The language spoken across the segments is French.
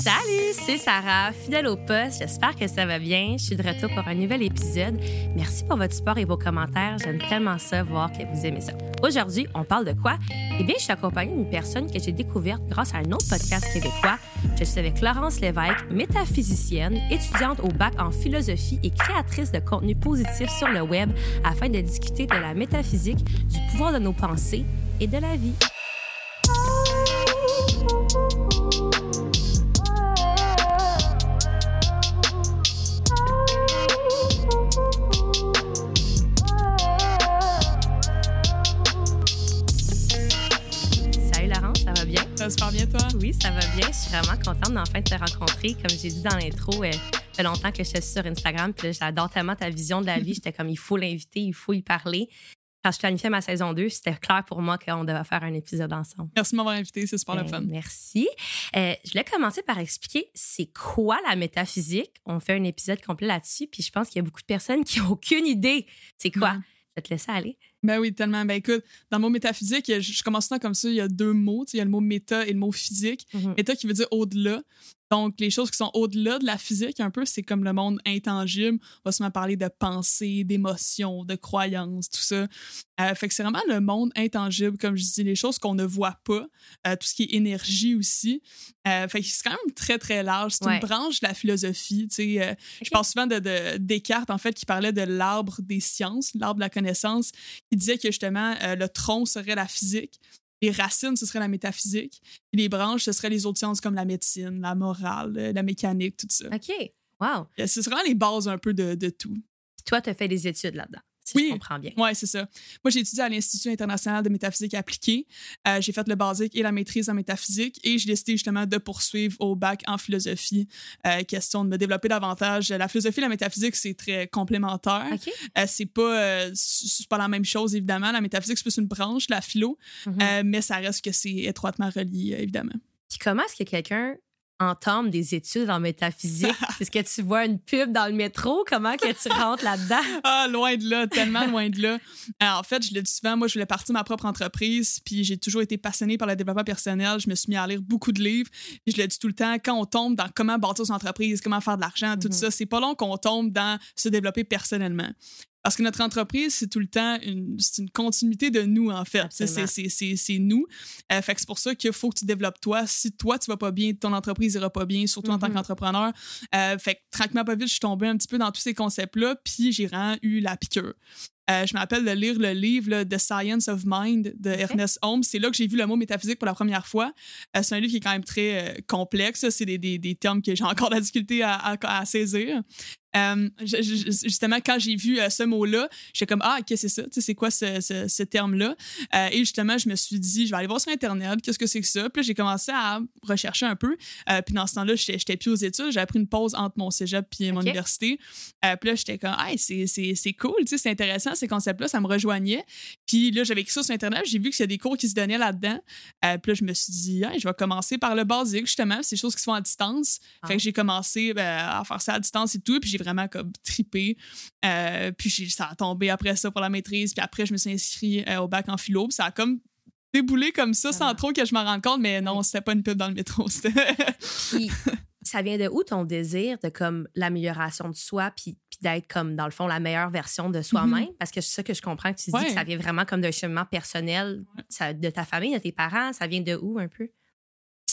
Salut, c'est Sarah, fidèle au poste. J'espère que ça va bien. Je suis de retour pour un nouvel épisode. Merci pour votre support et vos commentaires. J'aime tellement ça, voir que vous aimez ça. Aujourd'hui, on parle de quoi? Eh bien, je suis accompagnée d'une personne que j'ai découverte grâce à un autre podcast québécois. Je suis avec Laurence Lévesque, métaphysicienne, étudiante au bac en philosophie et créatrice de contenu positif sur le web afin de discuter de la métaphysique, du pouvoir de nos pensées et de la vie. Oui, ça va bien. Je suis vraiment contente d'enfin te rencontrer. Comme j'ai dit dans l'intro, euh, ça fait longtemps que je suis sur Instagram. Puis j'adore tellement ta vision de la vie. J'étais comme, il faut l'inviter, il faut y parler. Quand je planifiais ma saison 2, c'était clair pour moi qu'on devait faire un épisode ensemble. Merci de m'avoir invité, c'est super le Euh, fun. Merci. Euh, je voulais commencer par expliquer c'est quoi la métaphysique? On fait un épisode complet là-dessus, puis je pense qu'il y a beaucoup de personnes qui n'ont aucune idée. C'est quoi? Vais te laisser aller. Ben oui, tellement. Ben écoute, dans le mot métaphysique, je, je commence ça comme ça, il y a deux mots. tu sais, Il y a le mot méta et le mot physique. Mhm. Méta qui veut dire au-delà. Donc, les choses qui sont au-delà de la physique, un peu, c'est comme le monde intangible. On va souvent parler de pensée, d'émotions, de croyances, tout ça. Euh, fait que c'est vraiment le monde intangible, comme je dis, les choses qu'on ne voit pas, euh, tout ce qui est énergie aussi. Euh, fait que c'est quand même très, très large. C'est Ouais. une branche de la philosophie. tu sais. Je parle souvent de, de Descartes, en fait, qui parlait de l'arbre des sciences, l'arbre de la connaissance, qui disait que justement, le tronc serait la physique, les racines, ce serait la métaphysique, les branches, ce seraient les autres sciences comme la médecine, la morale, euh, la mécanique, tout ça. OK. Wow. Euh, C'est vraiment les bases un peu de, de tout. Toi, tu as fait des études là-dedans, si Oui. je comprends bien. Ouais, c'est ça. Moi, j'ai étudié à l'Institut international de métaphysique appliquée. Euh, j'ai fait le basique et la maîtrise en métaphysique et j'ai décidé justement de poursuivre au bac en philosophie. Euh, question de me développer davantage. La philosophie et la métaphysique, c'est très complémentaire. OK. Euh, c'est pas euh, pas la même chose évidemment la métaphysique c'est plus une branche la philo Mhm. euh, mais ça reste que c'est étroitement relié évidemment Puis comment est-ce que quelqu'un entame des études en métaphysique? est-ce que tu vois une pub dans le métro? Comment que tu rentres là-dedans? ah loin de là tellement loin de là Alors, en fait je le dis souvent moi je voulais partir ma propre entreprise puis j'ai toujours été passionnée par le développement personnel je me suis mis à lire beaucoup de livres puis je le dis tout le temps quand on tombe dans comment bâtir son entreprise comment faire de l'argent tout Mhm. ça c'est pas long qu'on tombe dans se développer personnellement parce que notre entreprise, c'est tout le temps une, continuité de nous, en fait. C'est- nous. Euh, fait que c'est pour ça qu'il faut que tu développes toi. Si toi, tu vas pas bien, ton entreprise ira pas bien, surtout en tant Mhm. qu'entrepreneur. Euh, fait que tranquillement, pas vite, je suis tombée un petit peu dans tous ces concepts-là, puis j'ai vraiment eu la piqûre. Euh, je me rappelle de lire le livre là, The Science of Mind de Ernest Holmes. C'est là que j'ai vu le mot métaphysique pour la première fois. Euh, c'est un livre qui est quand même très euh, complexe. C'est des, des- des termes que j'ai encore de la difficulté à, à- à saisir. Euh, je- je- justement, quand j'ai vu euh, ce mot-là, j'étais comme Ah, qu'est-ce que c'est ça? Tu sais, c'est quoi ce, ce- ce terme-là? Euh, et justement, je me suis dit, je vais aller voir sur Internet, qu'est-ce que c'est que ça? Puis là, j'ai commencé à rechercher un peu. Puis dans ce temps-là, j'étais j'étais plus aux études. J'avais pris une pause entre mon cégep et mon Ok. université. Puis là, j'étais comme, hey, c'est- c'est c'est cool, tu sais, c'est intéressant, ces concepts-là, ça me rejoignait. Puis là, j'avais écrit ça sur Internet, j'ai vu qu'il y a des cours qui se donnaient là-dedans. Puis là, je me suis dit, Hey, je vais commencer par le basique, justement, des choses qui se font à distance. Ah. Fait que j'ai commencé ben, à faire ça à distance et tout, puis j'ai vraiment comme tripé. Euh, puis ça a tombé après ça pour la maîtrise, puis après, je me suis inscrit euh, au bac en philo, puis ça a comme déboulé comme ça sans Vraiment. trop que je m'en rende compte, mais non, c'était pas une pub dans le métro. Puis, ça vient de où ton désir de comme l'amélioration de soi, puis, puis d'être comme, dans le fond, la meilleure version de soi-même? Parce que c'est ça que je comprends que tu dis, Ouais. que ça vient vraiment comme d'un cheminement personnel ça- de ta famille, de tes parents. Ça vient de où un peu?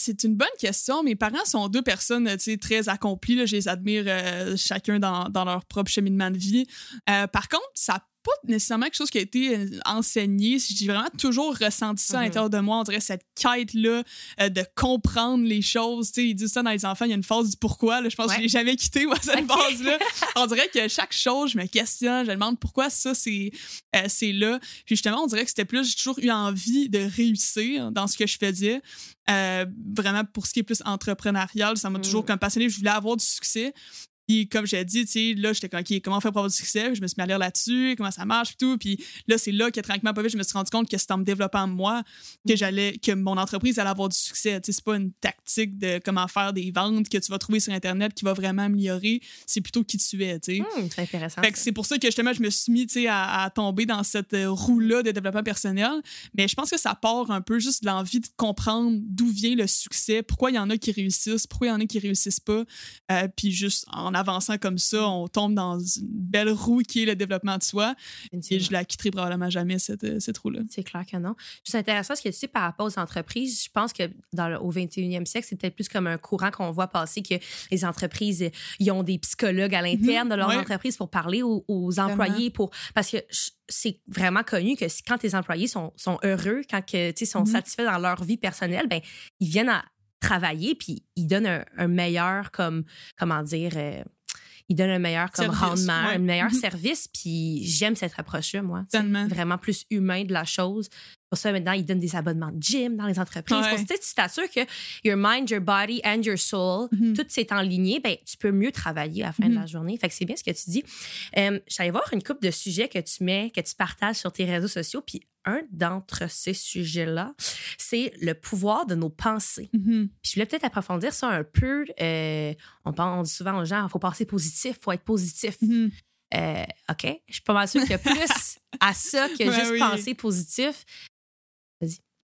C'est une bonne question. Mes parents sont deux personnes très accomplies. Je les admire euh, chacun dans, leur propre cheminement de vie. Euh, par contre, ça pas nécessairement quelque chose qui a été euh, enseigné. J'ai vraiment toujours ressenti ça à Mhm. l'intérieur de moi. On dirait cette quête-là euh, de comprendre les choses. Tu sais, ils disent ça dans les enfants, il y a une phase du pourquoi. là. Je pense Ouais. que je l'ai jamais quitté, moi, cette phase-là. On dirait que chaque chose, je me questionne, je me demande pourquoi ça, c'est euh, là. Puis justement, on dirait que c'était plus, j'ai toujours eu envie de réussir dans ce que je faisais. Euh, vraiment, pour ce qui est plus entrepreneurial, ça m'a Mm. toujours comme passionné. Je voulais avoir du succès. Puis comme j'ai dit, tu sais, là, j'étais comme, OK, comment faire pour avoir du succès? Je me suis mis à lire là-dessus, comment ça marche, et tout. Puis là, c'est là que tranquillement, pas vite, je me suis rendu compte que c'était en me développant moi que Mm. j'allais, que mon entreprise allait avoir du succès. Tu sais, c'est pas une tactique de comment faire des ventes que tu vas trouver sur Internet qui va vraiment améliorer. C'est plutôt qui tu es, tu sais. Hum, c'est intéressant. Fait que c'est pour ça que justement, je me suis mis tu sais, à, à tomber dans cette euh, roue-là de développement personnel. Mais je pense que ça part un peu juste de l'envie de comprendre d'où vient le succès, pourquoi il y en a qui réussissent, pourquoi il y en a qui réussissent pas. Euh, puis juste en avançant comme ça, on tombe dans une belle roue qui est le développement de soi. Et je la quitterai probablement jamais, cette, euh, cette roue-là. C'est clair que non. C'est intéressant ce que tu dis par rapport aux entreprises. Je pense que dans le- au 21e siècle, c'est peut-être plus comme un courant qu'on voit passer que les entreprises, ils ont des psychologues à l'interne de leur ouais. entreprise pour parler aux, aux employés. pour Parce que c'est vraiment connu que quand tes employés sont, sont heureux, quand que, sont Mhm. satisfaits dans leur vie personnelle, ben, ils viennent à travailler puis ils donnent un, un meilleur, comme, comment dire, euh, ils donnent un meilleur comme Service, rendement, ouais. un meilleur Mhm. service. Puis j'aime cette approche-là, moi. Tellement. Vraiment plus humain de la chose. Pour ça, maintenant, ils donnent des abonnements de gym dans les entreprises. Ouais. Pour ça, tu t'assures que your mind, your body and your soul, Mhm. tout s'est en ligne, ben, tu peux mieux travailler à la fin de la Mhm. journée. Fait que c'est bien ce que tu dis. Euh, allée voir une couple de sujets que tu mets, que tu partages sur tes réseaux sociaux. Puis un d'entre ces sujets-là, c'est le pouvoir de nos pensées. Mhm. Puis je voulais peut-être approfondir ça un peu. Euh, on, pense, souvent aux gens, il faut penser positif, il faut être positif. Mhm. Euh, OK, je suis pas mal sûre qu'il y a plus à ça que Ouais, juste oui. penser positif.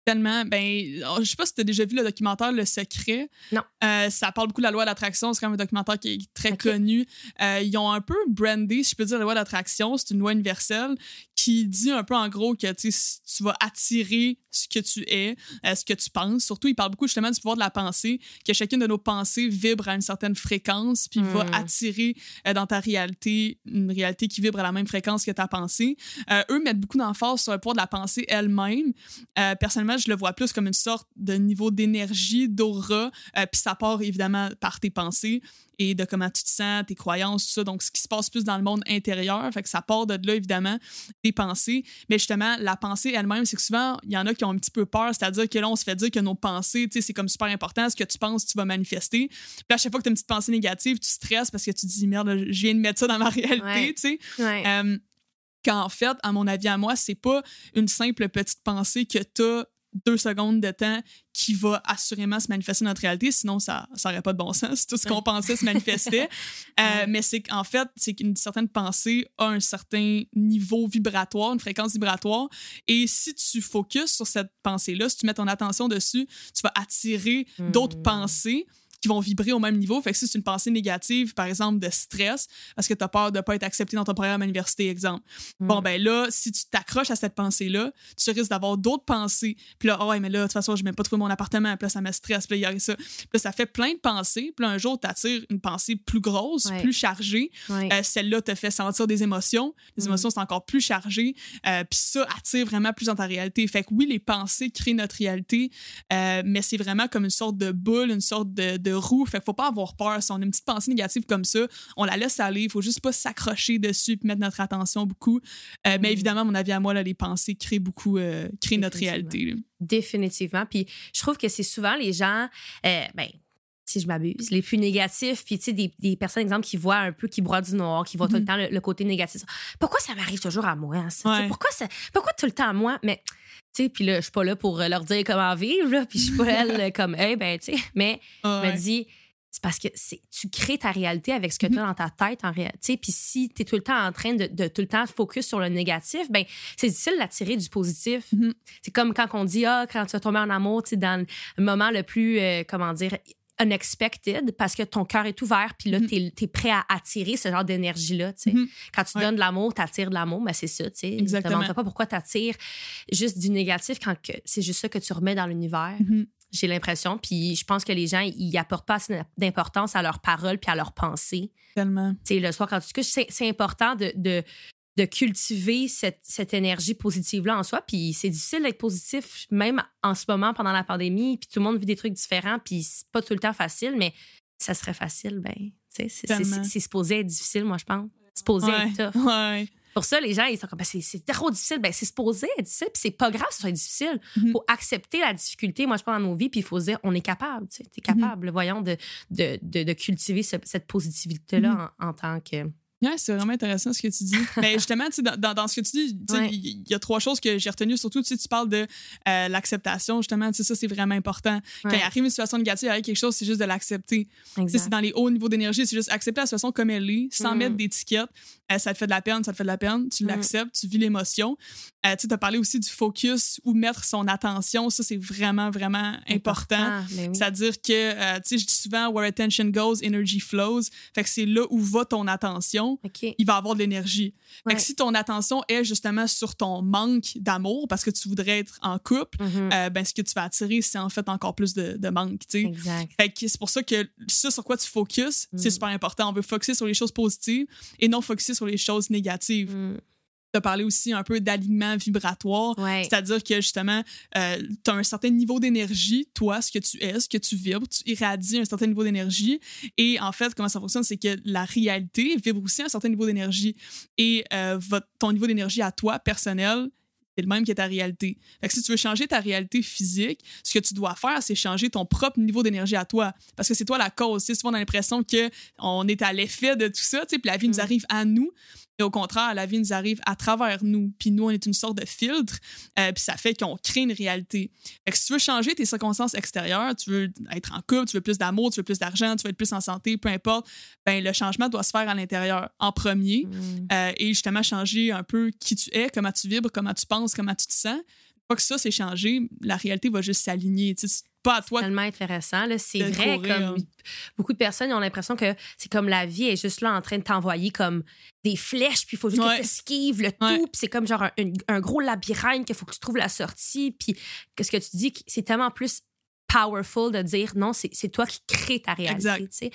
Tellement. Ben, oh, je sais pas si tu as déjà vu le documentaire Le Secret. Non. Euh, ça parle beaucoup de la loi d'attraction. C'est quand même un documentaire qui est très connu. Euh, ils ont un peu brandé, si je peux dire, la loi d'attraction. C'est une loi universelle qui dit un peu en gros que tu vas attirer ce que tu es, euh, ce que tu penses. Surtout, il parle beaucoup justement du pouvoir de la pensée, que chacune de nos pensées vibre à une certaine fréquence, puis va Hmm. attirer euh, dans ta réalité une réalité qui vibre à la même fréquence que ta pensée. Euh, eux mettent beaucoup d'emphase sur le pouvoir de la pensée elle-même. Personnellement, je le vois plus comme une sorte de niveau d'énergie, d'aura, puis ça part évidemment par tes pensées et de comment tu te sens, tes croyances, tout ça. Donc, ce qui se passe plus dans le monde intérieur, fait que ça part de là, évidemment, des pensées. Mais justement, la pensée elle-même, c'est que souvent, il y en a qui ont un petit peu peur, c'est-à-dire que là, on se fait dire que nos pensées, tu sais, c'est comme super important, ce que tu penses, tu vas manifester. Puis à chaque fois que tu as une petite pensée négative, tu stresses parce que tu te dis, merde, là, je viens de mettre ça dans ma réalité, Ouais. tu sais. Ouais. Euh, quand en fait, à mon avis, à moi, c'est pas une simple petite pensée que tu as deux secondes de temps qui va assurément se manifester dans notre réalité, sinon ça n'aurait pas de bon sens. Tout ce qu'on pensait se manifestait. Euh, Ouais. Mais c'est qu'en fait, c'est qu'une certaine pensée a un certain niveau vibratoire, une fréquence vibratoire. Et si tu focuses sur cette pensée-là, si tu mets ton attention dessus, tu vas attirer d'autres Hmm. pensées qui vont vibrer au même niveau. Fait que si c'est une pensée négative, par exemple, de stress, parce que tu as peur de ne pas être accepté dans ton programme à l'université, exemple. Mm. Bon, ben là, si tu t'accroches à cette pensée-là, tu risques d'avoir d'autres pensées. Puis là, oh, ouais, mais là, de toute façon, je n'ai même pas trouvé mon appartement. Puis là, ça me stresse. Puis là, il y a ça. Puis là, ça fait plein de pensées. Puis là, un jour, tu attires une pensée plus grosse, Ouais. plus chargée. Ouais. Euh, Celle-là te fait sentir des émotions. Les Mm. émotions sont encore plus chargées. Euh, Puis ça attire vraiment plus dans ta réalité. Fait que oui, les pensées créent notre réalité, euh, mais c'est vraiment comme une sorte de boule, une sorte de, de roue. Fait qu'il faut pas avoir peur. Si on a une petite pensée négative comme ça, on la laisse aller. Il faut juste pas s'accrocher dessus et mettre notre attention beaucoup. Euh, Mais Mm. évidemment, à mon avis, à moi, là, les pensées créent beaucoup, euh, créent notre réalité. là. Définitivement. Puis je trouve que c'est souvent les gens, euh, ben, si je m'abuse, les plus négatifs, puis tu sais, des, des personnes, exemple, qui voient un peu, qui broient du noir, qui voient tout le Mhm. temps le, le côté négatif. Pourquoi ça m'arrive toujours à moi? hein, ça? Ouais. Pourquoi, ça, pourquoi tout le temps à moi? Mais, tu sais, puis là, je suis pas là pour euh, leur dire comment vivre, là, puis je suis pas elle comme, hey, ben, tu sais, mais je me ouais. dis, c'est parce que c'est, tu crées ta réalité avec ce que tu as dans ta tête en réalité. Puis si tu es tout le temps en train de, de tout le temps focus sur le négatif, ben c'est difficile d'attirer du positif. Mhm. C'est comme quand on dit, ah, quand tu vas tomber en amour, tu dans le moment le plus, euh, comment dire, unexpected, parce que ton cœur est ouvert, puis là, Mhm. tu es, prêt à attirer ce genre d'énergie-là. tu. Mhm. Quand tu Ouais. donnes de l'amour, tu attires de l'amour, mais c'est ça. tu sais. Exactement. Demande-toi pas pourquoi tu attires juste du négatif quand c'est juste ça que tu remets dans l'univers Mhm. j'ai l'impression. Puis je pense que les gens, ils apportent pas assez d'importance à leurs paroles puis à leurs pensées. Tellement. Tu sais, le soir, quand tu te couches, c'est c'est important de, de, de cultiver cette, cette énergie positive-là en soi. Puis c'est difficile d'être positif, même en ce moment, pendant la pandémie. Puis tout le monde vit des trucs différents. Puis c'est pas tout le temps facile, mais ça serait facile, ben, c'est- c'est c'est supposé être difficile, moi, je pense. C'est supposé Ouais. être tough. Ouais. Pour ça, les gens, ils sont comme, ben, c'est trop difficile. Ben, c'est supposé être difficile, puis c'est pas grave que ce soit difficile. Mhm. faut accepter la difficulté, moi, je pense, dans nos vies, puis il faut se dire, on est capable, tu sais, t'es Mhm. capable, voyons, de, de, de, de cultiver ce- cette positivité-là Mhm. en, en tant que. Ouais, c'est vraiment intéressant ce que tu dis. Mais justement, tu sais, dans, dans, dans ce que tu dis, Ouais. il y, a trois choses que j'ai retenues. Surtout, tu parles de euh, l'acceptation, justement. Ça, c'est vraiment important. Quand il arrive une situation négative, il arrive quelque chose, c'est juste de l'accepter. C'est dans les hauts niveaux d'énergie, c'est juste accepter la situation comme elle est, sans Mm. mettre d'étiquette. Euh, ça te fait de la peine, ça te fait de la peine. Tu Mm. l'acceptes, tu vis l'émotion. Euh, tu as parlé aussi du focus ou mettre son attention. Ça, c'est vraiment, vraiment important. Ben oui. C'est-à-dire que, tu sais, je dis souvent, where attention goes, energy flows. Fait que c'est là où va ton attention, Il va avoir de l'énergie. Fait Ouais. que si ton attention est justement sur ton manque d'amour, parce que tu voudrais être en couple, Mhm. euh, ben, ce que tu vas attirer, c'est en fait encore plus de, de manque, tu sais. Exact. Fait que c'est pour ça que ça sur quoi tu focuses, c'est Mm. super important. On veut focuser sur les choses positives et non focuser sur les choses négatives. Mm. Tu as parlé aussi un peu d'alignement vibratoire. Ouais. C'est-à-dire que justement, tu as un certain niveau d'énergie, toi, ce que tu es, ce que tu vibres, tu irradies un certain niveau d'énergie. Et en fait, comment ça fonctionne, c'est que la réalité vibre aussi un certain niveau d'énergie. Et euh, votre, ton niveau d'énergie à toi, personnel, c'est le même que ta réalité. Fait que si tu veux changer ta réalité physique, ce que tu dois faire, c'est changer ton propre niveau d'énergie à toi. Parce que c'est toi la cause. Souvent, on a l'impression qu'on est à l'effet de tout ça, tu sais, puis la vie nous Mm. arrive à nous. Et au contraire, la vie nous arrive à travers nous. Puis nous, on est une sorte de filtre. euh, puis ça fait qu'on crée une réalité. Fait que si tu veux changer tes circonstances extérieures, tu veux être en couple, tu veux plus d'amour, tu veux plus d'argent, tu veux être plus en santé, peu importe, ben le changement doit se faire à l'intérieur en premier. Mm. euh, et justement changer un peu qui tu es, comment tu vibres, comment tu penses, comment tu te sens. Que ça, c'est changé, la réalité va juste s'aligner. C'est pas à toi. tellement intéressant. là. C'est vrai, courir. comme beaucoup de personnes ont l'impression que c'est comme la vie est juste là en train de t'envoyer comme des flèches, puis il faut juste Ouais. que tu esquives le Ouais. tout, puis c'est comme genre un, un- un gros labyrinthe qu'il faut que tu trouves la sortie, puis ce que tu dis, c'est tellement plus powerful de dire non, c'est c'est toi qui crée ta réalité, Exact.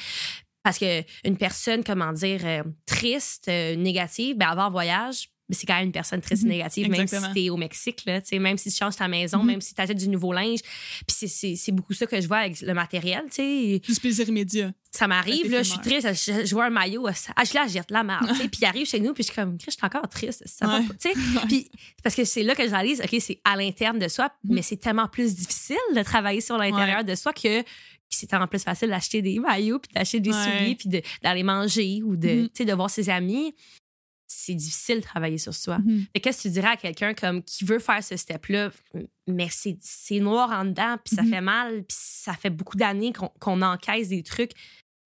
Parce que une personne, comment dire, euh, triste, euh, négative, ben avant voyage, mais c'est quand même une personne et Mhm. négative, même si Exactement. t'es au Mexique, là, même si tu changes ta maison, Mhm. même si tu achètes du nouveau linge. Puis c'est- beaucoup ça que je vois avec le matériel, tu sais. Plaisir immédiat. Ça m'arrive, là, je suis triste, je, je vois un maillot, ah, je la jette, la merde, tu sais. Puis il arrive chez nous, puis je suis comme, je suis encore triste. Ça va Ouais. pas, tu sais. Puis parce que c'est là que je réalise, OK, c'est à l'interne de soi, Mhm. mais c'est tellement plus difficile de travailler sur l'intérieur de soi que c'est tellement plus facile d'acheter des maillots, puis d'acheter des souliers, puis de- d'aller manger ou de, de voir ses amis. C'est difficile de travailler sur soi. Fait que qu'est-ce que tu dirais à quelqu'un comme qui veut faire ce step-là, mais c'est noir en dedans, puis ça Mhm. fait mal, puis ça fait beaucoup d'années qu'on qu'on encaisse des trucs.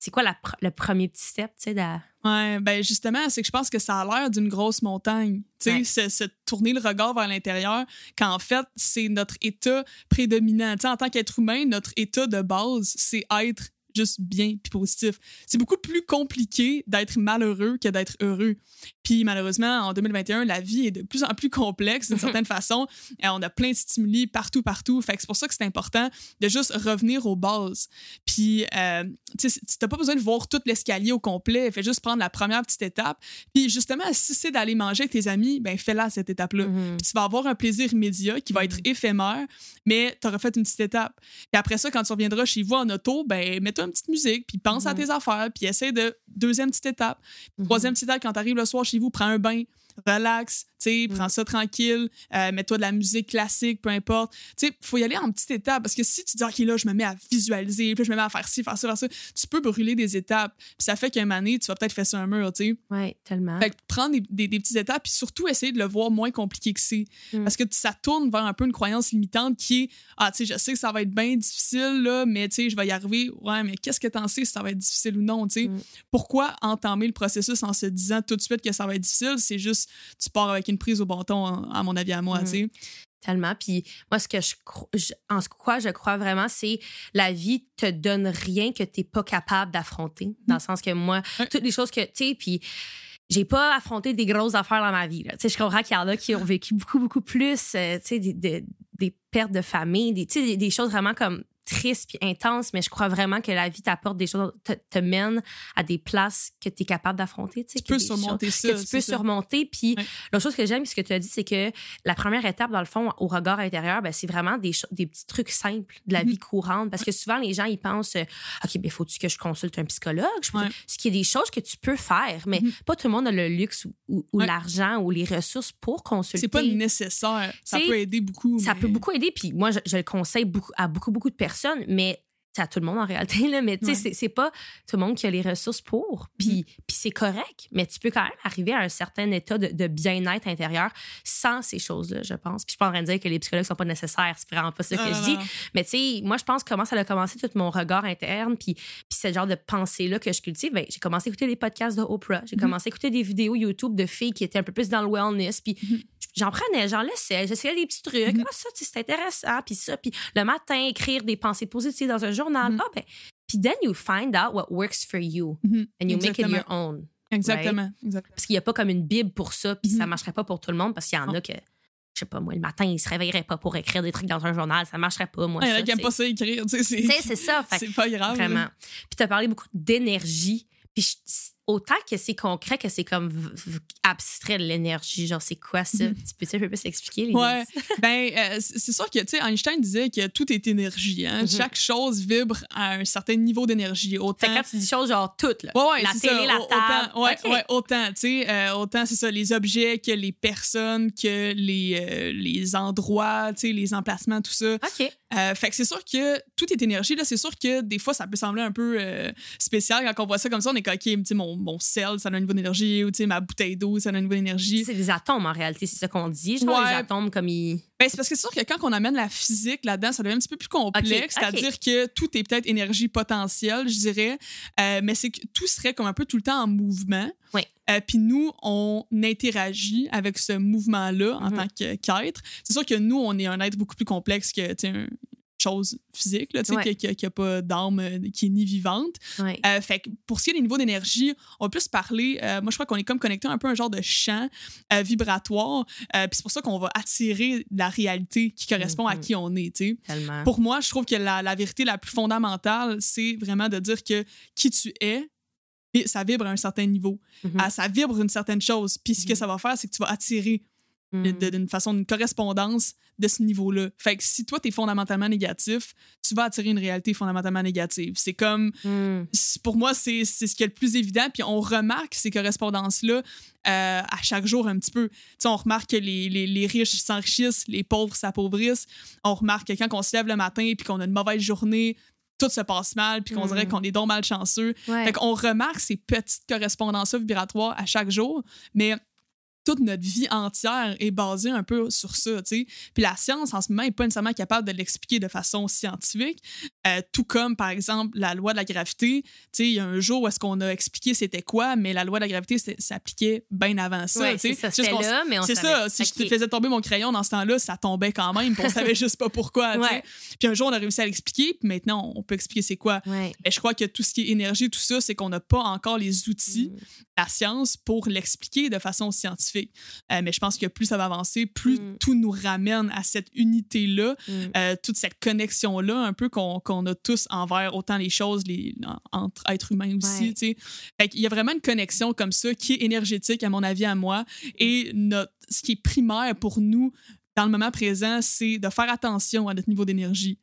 C'est quoi la le premier petit step, tu sais? de- Ouais, ben justement, c'est que je pense que ça a l'air d'une grosse montagne. Tu sais, Ouais. se, se tourner le regard vers l'intérieur, quand en fait, c'est notre état prédominant. Tu sais, en tant qu'être humain, notre état de base, c'est être juste bien puis positif. C'est beaucoup plus compliqué d'être malheureux que d'être heureux. Puis malheureusement, en 2021, la vie est de plus en plus complexe d'une certaine façon. Et on a plein de stimuli partout, partout. Fait que c'est pour ça que c'est important de juste revenir aux bases. Puis, euh, tu t'as pas besoin de voir tout l'escalier au complet. Fais juste prendre la première petite étape. Puis justement, si c'est d'aller manger avec tes amis, ben fais-la cette étape-là. Mhm. Puis tu vas avoir un plaisir immédiat qui va être éphémère, mais tu auras fait une petite étape. Puis après ça, quand tu reviendras chez vous en auto, ben mets-toi une petite musique, puis pense à tes affaires, puis essaie de deuxième petite étape. Mhm. Troisième petite étape, quand tu arrives le soir chez vous, prends un bain, relax, sais, Mhm. prends ça tranquille, euh, mets-toi de la musique classique, peu importe. Tu sais, faut y aller en petites étapes parce que si tu dis, OK, là, je me mets à visualiser, puis je me mets à faire ci, faire ça, faire ça, tu peux brûler des étapes. Puis ça fait qu'un moment donné, tu vas peut-être faire ça un mur, tu sais. Ouais, tellement. Fait que prendre des, des- des petites étapes, puis surtout essayer de le voir moins compliqué que c'est. Mm. Parce que ça tourne vers un peu une croyance limitante qui est Ah, tu sais, je sais que ça va être bien difficile, là, mais tu sais, je vais y arriver. Ouais, mais qu'est-ce que t'en sais si ça va être difficile ou non, tu sais? Mm. Pourquoi entamer le processus en se disant tout de suite que ça va être difficile? C'est juste, tu pars avec une prise au bon ton, à mon avis, à moi, Mm. tu sais. Tellement. Puis moi, ce que je, je- en quoi je crois vraiment, c'est la vie te donne rien que tu n'es pas capable d'affronter. Dans le sens que moi, toutes les choses que, tu sais, puis j'ai pas affronté des grosses affaires dans ma vie. Tu sais, je comprends qu'il y en a qui ont vécu beaucoup, beaucoup plus, euh, tu sais, des, des- des pertes de famille, des, tu sais, des, des choses vraiment comme triste puis intense, mais je crois vraiment que la vie t'apporte des choses, te, te mène à des places que tu es capable d'affronter. Tu, peux surmonter ça. Que tu peux surmonter. Puis l'autre chose que j'aime, ce que tu as dit, c'est que la première étape, dans le fond, au regard intérieur, ben, c'est vraiment des, des petits trucs simples de la mm-hmm. vie courante. Parce que souvent, les gens, ils pensent, euh, OK, ben, faut-tu que je consulte un psychologue? Ce qui est des choses que tu peux faire, mais mm-hmm. pas tout le monde a le luxe ou, l'argent ou les ressources pour consulter. C'est pas nécessaire. Ça peut aider beaucoup. Ça peut beaucoup aider. Puis moi, je, je le conseille beaucoup, à beaucoup, beaucoup de personnes, mais à tout le monde en réalité, là, mais tu sais, c'est pas tout le monde qui a les ressources pour. Puis, mm-hmm. puis c'est correct, mais tu peux quand même arriver à un certain état de, bien-être intérieur sans ces choses-là, je pense. Puis je suis pas en train de dire que les psychologues sont pas nécessaires, c'est vraiment pas ça que je dis. Mais tu sais, moi, je pense comment ça a commencé tout mon regard interne, puis, puis ce genre de pensée-là que je cultive. Ben, j'ai commencé à écouter des podcasts de Oprah, j'ai mm-hmm. commencé à écouter des vidéos YouTube de filles qui étaient un peu plus dans le wellness, puis mm-hmm j'en prenais, j'en laissais, j'essayais des petits trucs. Mm-hmm. Ah, ça, c'est intéressant. Puis ça, puis le matin, écrire des pensées positives dans un journal. Mm-hmm. Ah, ben, puis then you find out what works for you mm-hmm. and you make it your own. Exactement. Exactement. Parce qu'il n'y a pas comme une Bible pour ça, puis ça ne marcherait pas pour tout le monde parce qu'il y en a que je sais pas moi, le matin, il se réveillerait pas pour écrire des trucs dans un journal. Ça marcherait pas, moi. Il y en a qui n'aiment pas ça écrire, tu sais. C'est ça. C'est pas grave. Vraiment. Puis tu as parlé beaucoup d'énergie. Puis autant que c'est concret que c'est comme abstrait de l'énergie. Genre, c'est quoi ça? Mhm. Tu peux un peu plus expliquer? Ouais. ben, euh, c'est sûr que, tu sais, Einstein disait que tout est énergie. Hein? Mhm. Chaque chose vibre à un certain niveau d'énergie. Autant... quand tu dis choses, genre toutes, là. Ouais, ouais, la télé, ça. la table. Autant, ouais, ouais, autant, tu sais, euh, autant, c'est ça, les objets que les personnes, que les, euh, les endroits, tu sais, les emplacements, tout ça. OK. fait que c'est sûr que tout est énergie. Là, c'est sûr que des fois, ça peut sembler un peu spécial quand on voit ça comme ça. On est comme, OK, mon, mon sel, ça a un niveau d'énergie, ou ma bouteille d'eau, ça a un niveau d'énergie. C'est des atomes en réalité, c'est ça qu'on dit. Genre les atomes comme ils. Ben, c'est parce que c'est sûr que quand on amène la physique là-dedans, ça devient un petit peu plus complexe. C'est-à-dire que tout est peut-être énergie potentielle, je dirais, euh, mais c'est que tout serait comme un peu tout le temps en mouvement. Oui. Euh, puis nous, on interagit avec ce mouvement-là en mm-hmm. tant qu'être. c'est sûr que nous, on est un être beaucoup plus complexe que un, chose physique, là, ouais. qui n'a pas d'âme, euh, qui est ni vivante. Euh, fait que pour ce qui est des niveaux d'énergie, on va plus parler, euh, moi je crois qu'on est comme connecté un peu à un genre de champ vibratoire, puis c'est pour ça qu'on va attirer la réalité qui correspond à mhm. qui on est. Pour moi, je trouve que la, la vérité la plus fondamentale, c'est vraiment de dire que qui tu es, ça vibre à un certain niveau. Mhm. ça vibre une certaine chose. Puis ce que mhm. ça va faire, c'est que tu vas attirer d'une façon, d'une correspondance de ce niveau-là. Fait que si toi, tu es fondamentalement négatif, tu vas attirer une réalité fondamentalement négative. C'est comme, hmm. pour moi, c'est ce qui est le plus évident. Puis on remarque ces correspondances-là euh, à chaque jour un petit peu. sais, on remarque que les, les, les riches s'enrichissent, les pauvres s'appauvrissent. On remarque que quand on se lève le matin puis qu'on a une mauvaise journée, tout se passe mal, puis qu'on dirait hmm. qu'on est donc malchanceux. Ouais. Fait qu'on remarque ces petites correspondances vibratoires à chaque jour, mais toute notre vie entière est basée un peu sur ça, tu sais. Puis la science, en ce moment, n'est pas nécessairement capable de l'expliquer de façon scientifique, euh, tout comme, par exemple, la loi de la gravité. Tu sais, il y a un jour où est-ce qu'on a expliqué c'était quoi, mais la loi de la gravité s'appliquait bien avant ça, tu sais. C'est ça, là, mais on C'est ça, si je te faisais tomber mon crayon dans ce temps-là, ça tombait quand même, puis on savait juste pas pourquoi, tu sais. Puis un jour, on a réussi à l'expliquer, puis maintenant, on peut expliquer c'est quoi. Mais je crois que tout ce qui est énergie, tout ça, c'est qu'on n'a pas encore les outils, mm. la science, pour l'expliquer de façon scientifique. Euh, mais je pense que plus ça va avancer, plus mm. tout nous ramène à cette unité-là, mm. euh, toute cette connexion-là, un peu qu'on a tous envers autant les choses les, entre êtres humains aussi. Il y a vraiment une connexion comme ça qui est énergétique, à mon avis, à moi. Et notre, ce qui est primaire pour nous dans le moment présent, c'est de faire attention à notre niveau d'énergie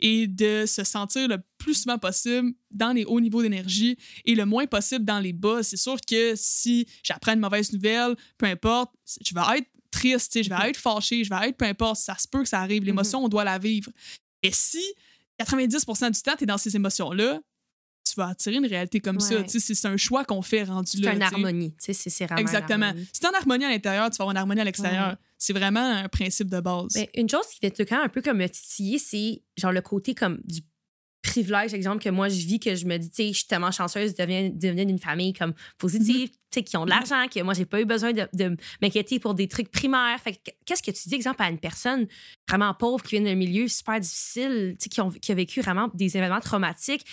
et de se sentir le plus souvent possible dans les hauts niveaux d'énergie et le moins possible dans les bas. C'est sûr que si j'apprends une mauvaise nouvelle, peu importe, je vais être triste, je vais mm-hmm. être fâché, je vais être peu importe, ça se peut que ça arrive. Mm-hmm. L'émotion, on doit la vivre. Et si 90 du temps, tu es dans ces émotions-là, tu vas attirer une réalité comme ça. C'est un choix qu'on fait rendu là. C'est une harmonie. C'est Exactement. Si tu en harmonie à l'intérieur, tu vas avoir une harmonie à l'extérieur. C'est vraiment un principe de base. Mais une chose qui fait tout quand un peu comme me titiller, c'est genre le côté comme du privilège, exemple, que moi je vis, que je me dis, tu sais, je suis tellement chanceuse de devenir, d'une famille comme positive, mm-hmm. tu sais, qui ont de l'argent, que moi j'ai pas eu besoin de, m'inquiéter pour des trucs primaires. Fait qu'est-ce que tu dis, exemple, à une personne vraiment pauvres, qui viennent d'un milieu super difficile, qui ont, qui ont vécu vraiment des événements traumatiques,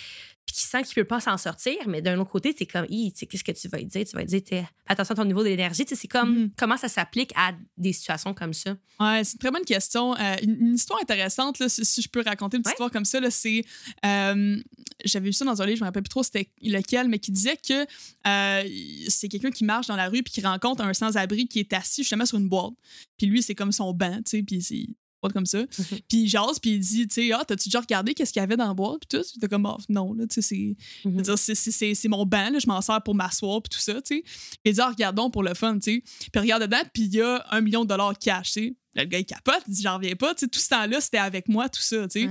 puis qui sent qu'il peut pas s'en sortir, mais d'un autre côté, c'est comme, qu'est-ce que tu vas dire? Tu vas dire, attention à ton niveau d'énergie. C'est comme, mm. comment ça s'applique à des situations comme ça? Ouais, c'est une très bonne question. Euh, une, histoire intéressante, là, si, je peux raconter une petite histoire comme ça, c'est. Euh, j'avais vu ça dans un livre, je me rappelle plus trop c'était lequel, mais qui disait que euh, c'est quelqu'un qui marche dans la rue puis qui rencontre un sans-abri qui est assis justement sur une boîte. Puis lui, c'est comme son banc, tu sais, puis comme ça. Mhm. Puis il jase, puis il dit, tu sais, ah, t'as-tu déjà regardé qu'est-ce qu'il y avait dans la boîte, puis tout? T'es comme, oh, non, là, tu sais, c'est mhm. mon banc, là, je m'en sers pour m'asseoir, puis tout ça, tu sais. Puis il dit, ah, regardons pour le fun, tu sais. Puis regarde dedans, puis il y a un million de dollars cash, tu sais le gars, il capote, il dit J'en reviens pas. Tout ce temps-là, c'était avec moi, tout ça. Tu sais.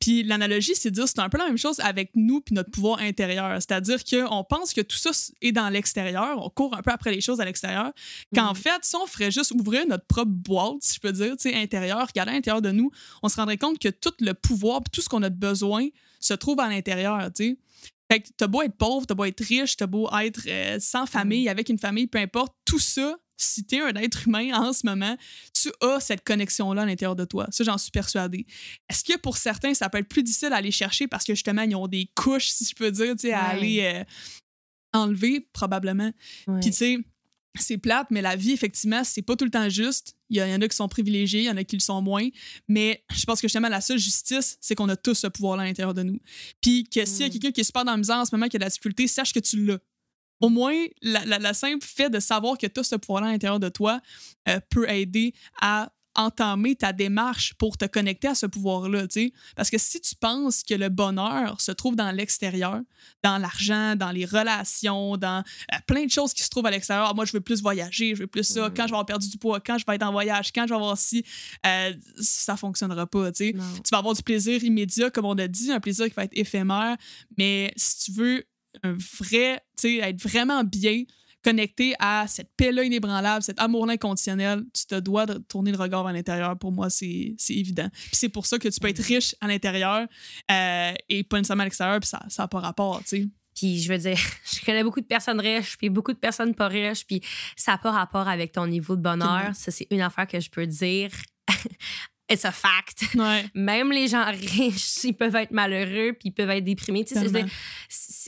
Puis l'analogie, c'est de dire c'est un peu la même chose avec nous puis notre pouvoir intérieur. C'est-à-dire qu'on pense que tout ça est dans l'extérieur, on court un peu après les choses à l'extérieur. Qu'en mm. fait, si on ferait juste ouvrir notre propre boîte, si je peux dire, intérieur, regarder à l'intérieur de nous, on se rendrait compte que tout le pouvoir tout ce qu'on a besoin se trouve à l'intérieur. Fait que t'as beau être pauvre, t'as beau être riche, t'as beau être euh, sans famille, avec une famille, peu importe, tout ça, si tu es un être humain en ce moment, tu as cette connexion-là à l'intérieur de toi. Ça, j'en suis persuadée. Est-ce que pour certains, ça peut être plus difficile à aller chercher parce que justement, ils ont des couches, si je peux dire, à aller euh, enlever, probablement. Puis, tu sais, c'est plate, mais la vie, effectivement, c'est pas tout le temps juste. Il y, en a qui sont privilégiés, il y en a qui le sont moins. Mais je pense que justement, la seule justice, c'est qu'on a tous ce pouvoir-là à l'intérieur de nous. Puis que s'il y a mm. quelqu'un qui est super dans la misère en ce moment, qui a de la difficulté, sache que tu l'as au moins, la, simple fait de savoir que tu as ce pouvoir-là à l'intérieur de toi euh, peut aider à entamer ta démarche pour te connecter à ce pouvoir-là, Parce que si tu penses que le bonheur se trouve dans l'extérieur, dans l'argent, dans les relations, dans euh, plein de choses qui se trouvent à l'extérieur, ah, moi, je veux plus voyager, je veux plus ça, quand je vais avoir perdu du poids, quand je vais être en voyage, quand je vais avoir si, euh, ça fonctionnera pas, tu Tu vas avoir du plaisir immédiat, comme on a dit, un plaisir qui va être éphémère, mais si tu veux un vrai, tu sais, être vraiment bien connecté à cette paix-là inébranlable, cet amour-là inconditionnel, tu te dois de tourner le regard à l'intérieur. Pour moi, c'est évident. Puis c'est pour ça que tu peux être riche à l'intérieur euh, et pas nécessairement à l'extérieur, puis ça n'a pas rapport, tu sais. Puis je veux dire, je connais beaucoup de personnes riches, puis beaucoup de personnes pas riches, puis ça n'a pas rapport avec ton niveau de bonheur. Ça, c'est une affaire que je peux dire it's a fact. Même les gens riches, ils peuvent être malheureux puis ils peuvent être déprimés.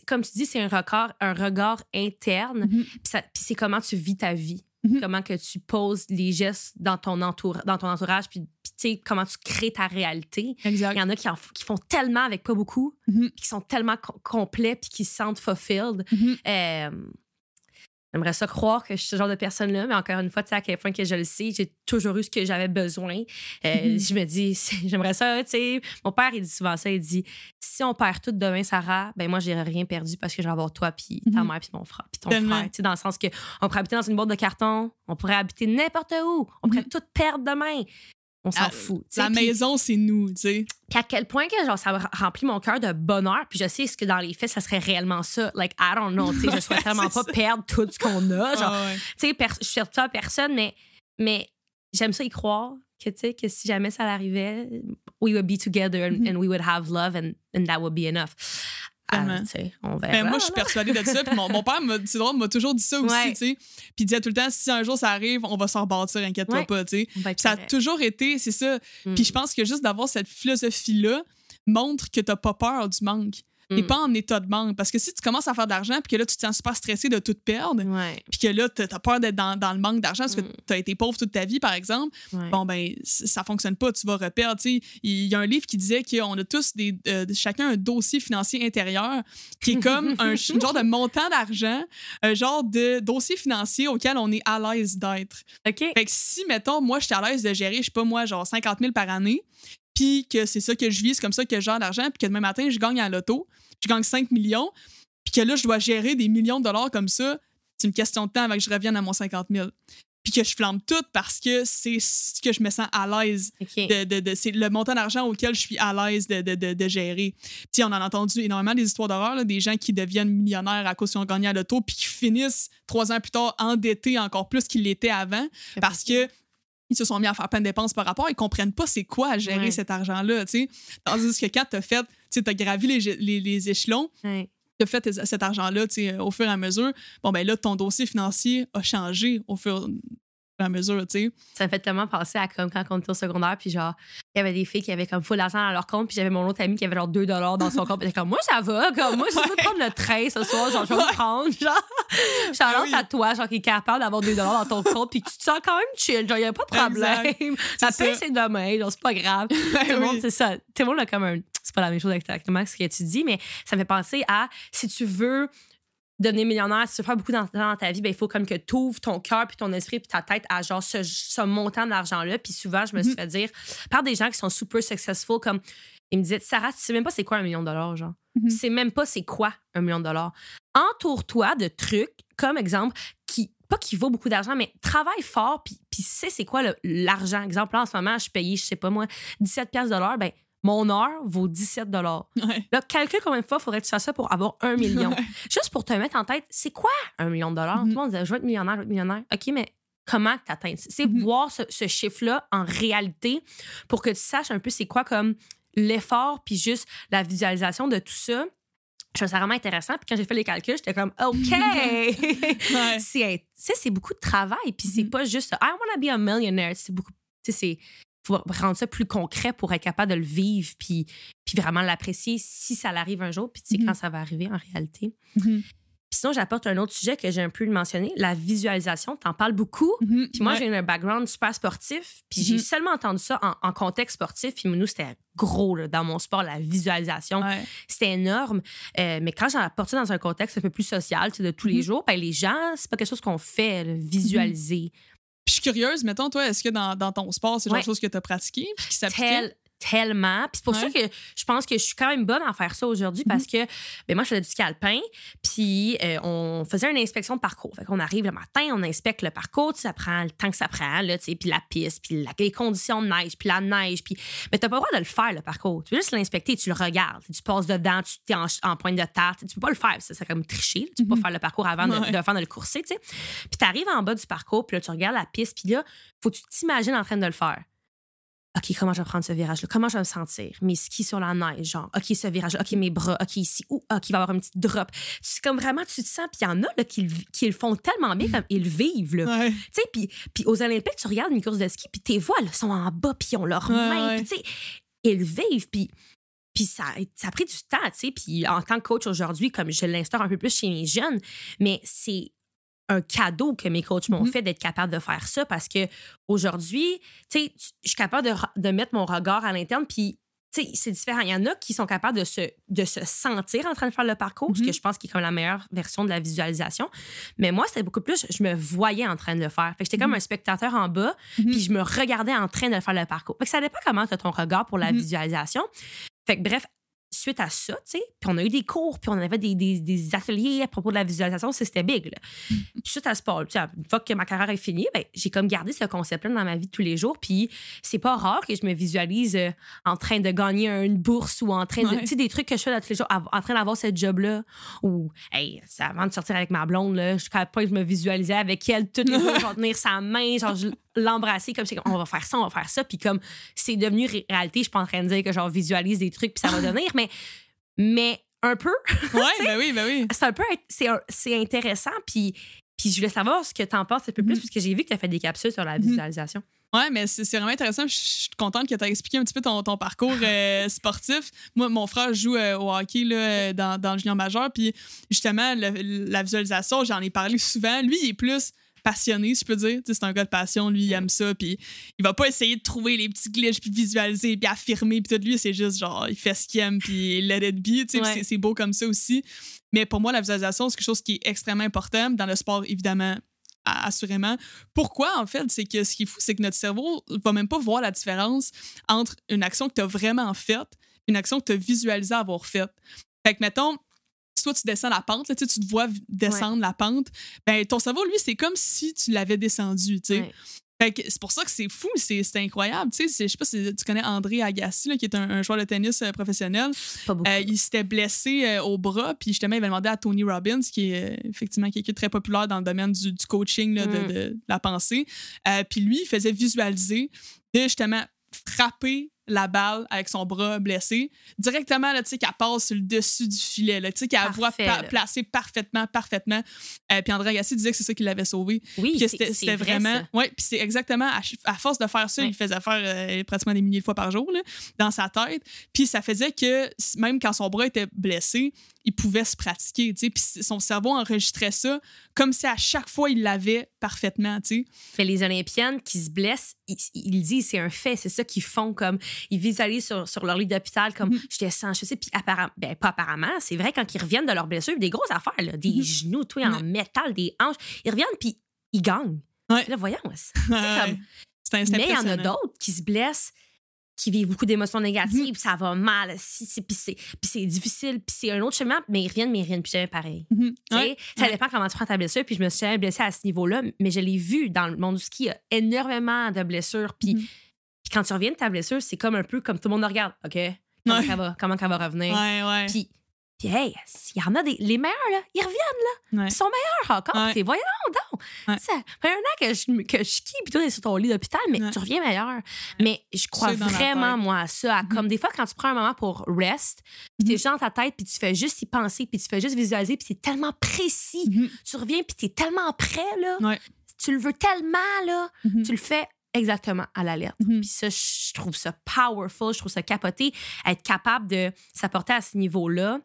comme tu dis, c'est un regard, un regard interne. Mm-hmm. Puis c'est comment tu vis ta vie. Mm-hmm. Comment que tu poses les gestes dans ton, entour, dans ton entourage, puis, comment tu crées ta réalité. Il y en a qui, qui font tellement avec pas beaucoup, mm-hmm. qui sont tellement complets, puis qui se sentent fulfilled. Euh, J'aimerais ça croire que je suis ce genre de personne-là, mais encore une fois, tu sais, à quel point que je le sais, j'ai toujours eu ce que j'avais besoin. Euh, mhm. Je me dis, j'aimerais ça, tu sais. Mon père, il dit souvent ça, il dit, si on perd tout demain, Sarah, ben moi, j'ai rien perdu parce que je vais avoir toi, puis ta mhm. mère, puis mon frère, puis ton frère. Tu sais, dans le sens que on pourrait habiter dans une boîte de carton, on pourrait habiter n'importe où, on pourrait mhm. tout perdre demain on s'en ah, fout. La maison, c'est nous, tu sais. Puis à quel point que genre, ça remplit mon cœur de bonheur. Puis je sais ce que dans les faits, ça serait réellement ça. Like, I don't know. je ne souhaite tellement pas perdre tout ce qu'on a. Genre, tu sais, je suis pas personne, mais, mais j'aime ça y croire que, tu sais, que si jamais ça arrivait, we would be together and, mm-hmm. we would have love and, and that would be enough. Ah, on verra, ben, moi, je suis persuadée de ça. Puis mon, mon père, c'est drôle, m'a toujours dit ça aussi. tu sais. Puis il disait tout le temps si un jour ça arrive, on va s'en rebâtir, inquiète-toi pas. tu sais. Ça a toujours été, c'est ça. Puis mm. je pense que juste d'avoir cette philosophie-là montre que tu n'as pas peur du manque et mm. pas en état de manque. Parce que si tu commences à faire de l'argent, puis que là, tu te sens super stressé de tout perdre, puis que là, tu as peur d'être dans, dans, le manque d'argent parce que mm. tu as été pauvre toute ta vie, par exemple, bon, ben, ça fonctionne pas, tu vas reperdre. Il y a un livre qui disait qu'on a tous des, euh, chacun un dossier financier intérieur qui est comme un genre de montant d'argent, un genre de dossier financier auquel on est à l'aise d'être. OK. Fait que si, mettons, moi, je suis à l'aise de gérer, je sais pas moi, genre 50 000 par année, puis que c'est ça que je vis, c'est comme ça que je gère l'argent, puis que demain matin, je gagne à l'auto, je gagne 5 millions, puis que là, je dois gérer des millions de dollars comme ça, c'est une question de temps avant que je revienne à mon 50 000. Puis que je flambe tout parce que c'est ce que je me sens à l'aise. De, c'est le montant d'argent auquel je suis à l'aise de, de, gérer. Puis on en a entendu énormément des histoires d'horreur, des gens qui deviennent millionnaires à cause qu'ils ont gagné à l'auto, puis qui finissent trois ans plus tard endettés encore plus qu'ils l'étaient avant parce que ils se sont mis à faire plein de dépenses par rapport, ils comprennent pas c'est quoi à gérer cet argent-là, tu sais. Tandis que quand tu as fait, tu as gravi les, les, échelons, tu as fait cet argent-là, au fur et à mesure, bon, ben là, ton dossier financier a changé au fur à mesure, tu sais. Ça me fait tellement penser à comme quand on était au secondaire, puis genre, il y avait des filles qui avaient comme full d'argent dans leur compte, puis j'avais mon autre ami qui avait genre 2 dans son compte. Puis comme, moi, ça va, comme, moi, je veux prendre le train ce soir, genre, je vais prendre, genre. Genre, oui. à toi, genre, qui est capable d'avoir 2 dans ton compte, puis tu te sens quand même chill, genre, il n'y a pas de problème. Ça C'est paye ça. ses demain, genre, c'est pas grave. Tout le monde, c'est ça. Tout le monde a comme un. C'est pas la même chose exactement ce que tu dis, mais ça me fait penser à si tu veux devenir millionnaire, si tu veux faire beaucoup d'argent dans ta vie, ben, il faut comme que tu ouvres ton cœur puis ton esprit puis ta tête à genre ce, ce montant d'argent-là. Puis souvent, je me suis Mhm. fait dire par des gens qui sont super successful, comme ils me disaient, Sarah, tu sais même pas c'est quoi un million de dollars, genre. Tu sais même pas c'est quoi un million de dollars. Entoure-toi de trucs, comme exemple, qui, pas qui vaut beaucoup d'argent, mais travaille fort puis, puis sais c'est quoi l'argent. Exemple, là, en ce moment, je suis payée, je sais pas moi, 17 pièces de l'heure, ben mon heure vaut 17 dollars. Là, calcule combien de fois faudrait que tu fasses ça pour avoir un million. Juste pour te mettre en tête, c'est quoi un million de dollars? Mhm. Tout le monde dit, je veux être millionnaire, je veux être millionnaire. OK, mais comment tu atteins? C'est Mhm. voir ce, ce chiffre-là en réalité pour que tu saches un peu c'est quoi comme l'effort puis juste la visualisation de tout ça. Je trouve ça vraiment intéressant. Puis quand j'ai fait les calculs, j'étais comme, OK! Ouais. c'est, tu sais, c'est beaucoup de travail. Puis c'est Mhm. pas juste, I want to be a millionaire. C'est beaucoup, tu sais, c'est faut rendre ça plus concret pour être capable de le vivre puis, puis vraiment l'apprécier si ça l'arrive un jour puis tu sais Mhm. quand ça va arriver en réalité. Mhm. Puis sinon, j'apporte un autre sujet que j'ai un peu mentionné, la visualisation. T'en parles beaucoup. Mhm. Puis moi, Ouais. j'ai un background super sportif. Puis j'ai seulement entendu ça en, en contexte sportif. Puis nous, c'était gros là, dans mon sport, la visualisation. Ouais. C'était énorme. Euh, mais quand j'ai apporté ça dans un contexte un peu plus social, tu sais, de tous les jours, ben, les gens, c'est pas quelque chose qu'on fait, là, visualiser. Puis je suis curieuse, mettons, toi, est-ce que dans, dans ton sport, c'est Ouais. de choses que tu as pratiqué puis qui s'appliquait? Tel- tellement. Puis c'est pour ça que je pense que je suis quand même bonne à faire ça aujourd'hui parce que ben moi, je faisais du ski alpin, puis euh, on faisait une inspection de parcours. Fait qu'on arrive le matin, on inspecte le parcours, tu sais, ça prend le temps que ça prend, là, tu sais, puis la piste, puis les conditions de neige, puis la neige, puis... Mais t'as pas le droit de le faire, le parcours. Tu veux juste l'inspecter, tu le regardes, tu passes dedans, tu es en, en pointe de terre, tu peux pas le faire, ça, c'est comme tricher, tu peux pas Mhm. faire le parcours avant de, Ouais. de- avant de le courser, tu sais. Puis t'arrives en bas du parcours, puis là, tu regardes la piste, puis là, faut que tu t'imagines en train de le faire. OK, comment je vais prendre ce virage-là? Comment je vais me sentir? Mes skis sur la neige, genre, OK, ce virage OK, mes bras, OK, ici, ou OK, il va y avoir une petite drop. C'est comme vraiment, tu te sens, puis il y en a là, qui, le- qui le font tellement bien, comme ils le vivent, là. Ouais. Tu sais, puis, puis aux Olympiques, tu regardes une course de ski, puis tes voix, là, sont en bas, puis ils ont leurs Ouais, mains, tu sais, ils le vivent, puis... Puis ça, ça a pris du temps, tu sais. Puis en tant que coach aujourd'hui, comme je l'instaure un peu plus chez mes jeunes, mais c'est un cadeau que mes coachs m'ont Mhm. fait d'être capable de faire ça parce que aujourd'hui, tu sais, je suis capable de, de mettre mon regard à l'interne, puis tu sais, c'est différent. Il y en a qui sont capables de se, de se sentir en train de faire le parcours, ce que je pense qui est comme la meilleure version de la visualisation. Mais moi, c'était beaucoup plus, je me voyais en train de le faire. Fait que j'étais comme Mhm. un spectateur en bas, puis je me regardais en train de faire le parcours. Fait que ça dépend comment tu as ton regard pour la visualisation. Fait que bref, suite à ça, tu sais, puis on a eu des cours, puis on avait des, des, des ateliers à propos de la visualisation, ça, c'était big. Là. Puis suite à ce sport, tu sais, une fois que ma carrière est finie, ben, j'ai comme gardé ce concept-là dans ma vie de tous les jours. Puis c'est pas rare que je me visualise euh, en train de gagner une bourse ou en train de. Ouais. Tu sais, des trucs que je fais dans tous les jours, en train d'avoir ce job-là. Ou, hey, c'est avant de sortir avec ma blonde, là, jusqu'à quel point je me visualisais avec elle tous les jours, genre tenir sa main, genre je l'embrasser comme c'est comme, on va faire ça, on va faire ça. Puis comme c'est devenu ré- réalité, je suis pas en train de dire que genre visualise des trucs puis ça va devenir, mais, mais un peu, Ouais, ben oui, ben oui. c'est un peu c'est intéressant puis puis je voulais savoir ce que tu en penses un peu plus Mhm. parce que j'ai vu que tu as fait des capsules sur la Mhm. visualisation. Ouais, mais c'est c'est vraiment intéressant. Je suis contente que tu aies expliqué un petit peu ton, ton parcours euh, sportif. Moi, mon frère joue euh, au hockey là, euh, dans, dans le junior majeur. Puis justement, le- la visualisation, j'en ai parlé souvent. Lui, il est plus passionné, si je peux dire. Tu sais, C'est un gars de passion. Lui, il aime ça. Puis il va pas essayer de trouver les petits glitches, puis visualiser, puis affirmer. Puis tout, lui, c'est juste genre, il fait ce qu'il aime, puis let it be. Tu sais, Ouais. c'est- beau comme ça aussi. Mais pour moi, la visualisation, c'est quelque chose qui est extrêmement important. Dans le sport, évidemment, assurément. Pourquoi, en fait? C'est que ce qui est fou, c'est que notre cerveau va même pas voir la différence entre une action que tu as vraiment faite et une action que tu as visualisé avoir faite. Fait que, mettons, toi, tu descends la pente, là, tu te vois descendre la pente, ben, ton cerveau, lui, c'est comme si tu l'avais descendu. Ouais. C'est pour ça que c'est fou, c'est incroyable. Je sais pas si tu connais André Agassi, là, qui est un, un joueur de tennis euh, professionnel. Pas. Euh, il s'était blessé euh, au bras, puis justement, il avait demandé à Tony Robbins, qui est effectivement quelqu'un de très populaire dans le domaine du, du coaching, là, de, Mm. de la pensée. Puis lui, il faisait visualiser de justement frapper la balle avec son bras blessé, directement, là, tu sais, qu'elle passe sur le dessus du filet, là, tu sais, qu'elle voit placer parfaitement, parfaitement. Euh, puis André Agassi disait que c'est ça qui l'avait sauvé. Oui, c'était vraiment. Oui, puis c'est exactement. À, force de faire ça, Ouais. il faisait faire euh, pratiquement des milliers de fois par jour là, dans sa tête. Puis ça faisait que même quand son bras était blessé, il pouvait se pratiquer. tu sais. Puis son cerveau enregistrait ça comme si à chaque fois il l'avait parfaitement. tu sais. Les Olympiennes qui se blessent, ils, ils disent c'est un fait, c'est ça qu'ils font comme ils visualisent sur, sur leur lit d'hôpital comme Mhm. j'étais sans je sais puis apparemment ben pas apparemment, c'est vrai quand ils reviennent de leur blessure, des grosses affaires là, des Mhm. genoux tout en métal, des hanches, ils reviennent puis ils gagnent. Ouais. Là voyons. c'est- Ouais. comme- Mais il y en a d'autres qui se blessent qui vivent beaucoup d'émotions négatives, Mhm. ça va mal, si, si, puis c'est difficile, puis c'est un autre chemin, mais ils reviennent, mais ils reviennent plus jamais pareil. Mhm. Ouais. Ça ouais. dépend comment tu prends ta blessure. Puis je me suis jamais blessée à ce niveau-là, mais je l'ai vu dans le monde du ski. Il y a énormément de blessures. Puis, Mhm. Puis quand tu reviens de ta blessure, c'est comme un peu comme tout le monde regarde. OK, comment, Ouais. elle, va, comment va revenir? Ouais, ouais. Puis, puis hey, il y en a des. Les meilleurs, là, ils reviennent, ouais. ils sont meilleurs encore. T'es, voyons donc. Ça fait un an que je, que je skie, puis toi, t'es sur ton lit d'hôpital, mais tu reviens meilleur. Mais je crois vraiment, moi, à ça. à Mhm. Comme des fois, quand tu prends un moment pour rest, puis t'es Mhm. juste dans ta tête, puis tu fais juste y penser, puis tu fais juste visualiser, puis c'est tellement précis Mhm. tu reviens puis t'es tellement prêt là. Tu le veux tellement là, tu le fais exactement à la lettre. Mhm. Puis ça, je trouve ça powerful, je trouve ça capoté. Être capable de s'apporter à ce niveau-là,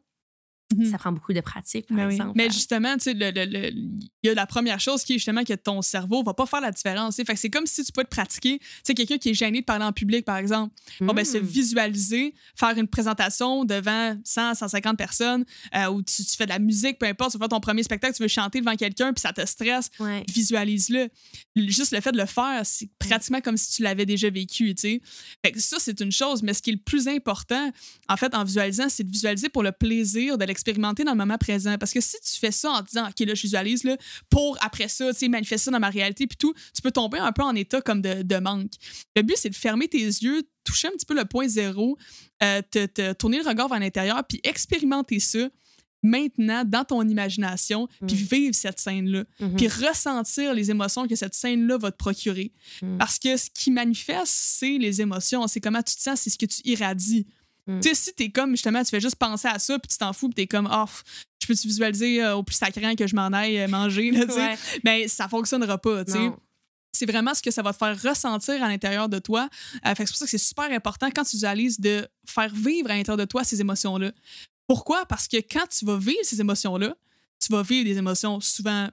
Mhm. ça prend beaucoup de pratique, par Mais, oui. exemple. Mais justement, tu sais, le- le- le- il y a la première chose qui est justement que ton cerveau va pas faire la différence. Fait que c'est comme si tu pouvais te pratiquer. Tu sais, quelqu'un qui est gêné de parler en public, par exemple. Bon, ben, se Mm. visualiser, faire une présentation devant 100, 150 personnes, euh, ou tu, tu fais de la musique, peu importe, tu fais ton premier spectacle, tu veux chanter devant quelqu'un, puis ça te stresse, Ouais. visualise-le. Juste le fait de le faire, c'est pratiquement comme si tu l'avais déjà vécu, tu sais. Fait que ça, c'est une chose, mais ce qui est le plus important, en fait, en visualisant, c'est de visualiser pour le plaisir de l'expérimenter dans le moment présent. Parce que si tu fais ça en te disant, OK, là, je visualise, là, pour après ça, tu sais, manifester ça dans ma réalité, puis tout, tu peux tomber un peu en état comme de, de manque. Le but, c'est de fermer tes yeux, toucher un petit peu le point zéro, euh, te, te tourner le regard vers l'intérieur, puis expérimenter ça maintenant dans ton imagination, puis Mm. vivre cette scène-là Mhm. puis ressentir les émotions que cette scène-là va te procurer. Mm. Parce que ce qui manifeste, c'est les émotions, c'est comment tu te sens, c'est ce que tu irradies. Mm. Tu sais, si t'es comme, justement, tu fais juste penser à ça, puis tu t'en fous, puis t'es comme, oh, je peux-tu visualiser euh, au plus sacrant que je m'en aille euh, manger, là, tu sais? Ouais. Ben, ça fonctionnera pas, tu sais c'est vraiment ce que ça va te faire ressentir à l'intérieur de toi. Euh, c'est pour ça que c'est super important quand tu visualises de faire vivre à l'intérieur de toi ces émotions-là. Pourquoi? Parce que quand tu vas vivre ces émotions-là, tu vas vivre des émotions souvent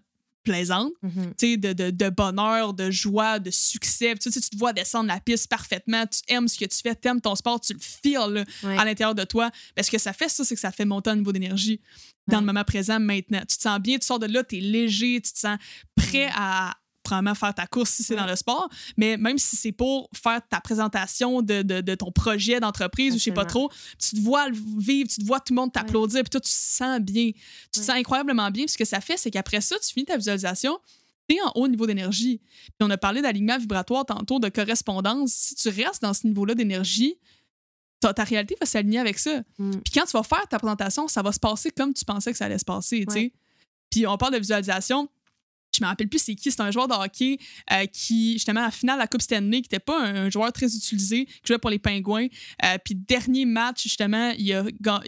plaisantes, Mhm. tu sais, de, de, de bonheur, de joie, de succès. Tu, sais, tu te vois descendre la piste parfaitement, tu aimes ce que tu fais, tu aimes ton sport, tu le feels là, Ouais. à l'intérieur de toi. Parce que ça fait ça, c'est que ça fait monter un niveau d'énergie dans Ouais. le moment présent maintenant. Tu te sens bien, tu sors de là, tu es léger, tu te sens prêt à probablement faire ta course si c'est Ouais. dans le sport, mais même si c'est pour faire ta présentation de, de, de ton projet d'entreprise ou je sais pas trop, tu te vois le vivre, tu te vois tout le monde t'applaudir, puis toi, tu te sens bien. Tu te sens incroyablement bien. Puis ce que ça fait, c'est qu'après ça, tu finis ta visualisation, tu es en haut niveau d'énergie. Puis on a parlé d'alignement vibratoire tantôt, de correspondance. Si tu restes dans ce niveau-là d'énergie, ta, ta réalité va s'aligner avec ça. Mm. Puis quand tu vas faire ta présentation, ça va se passer comme tu pensais que ça allait se passer, tu sais. Puis on parle de visualisation. Je me rappelle plus c'est qui, c'est un joueur de hockey euh, qui, justement, à la finale de la Coupe Stanley, qui n'était pas un, un joueur très utilisé, qui jouait pour les Pingouins. Euh, puis, dernier match, justement, il a,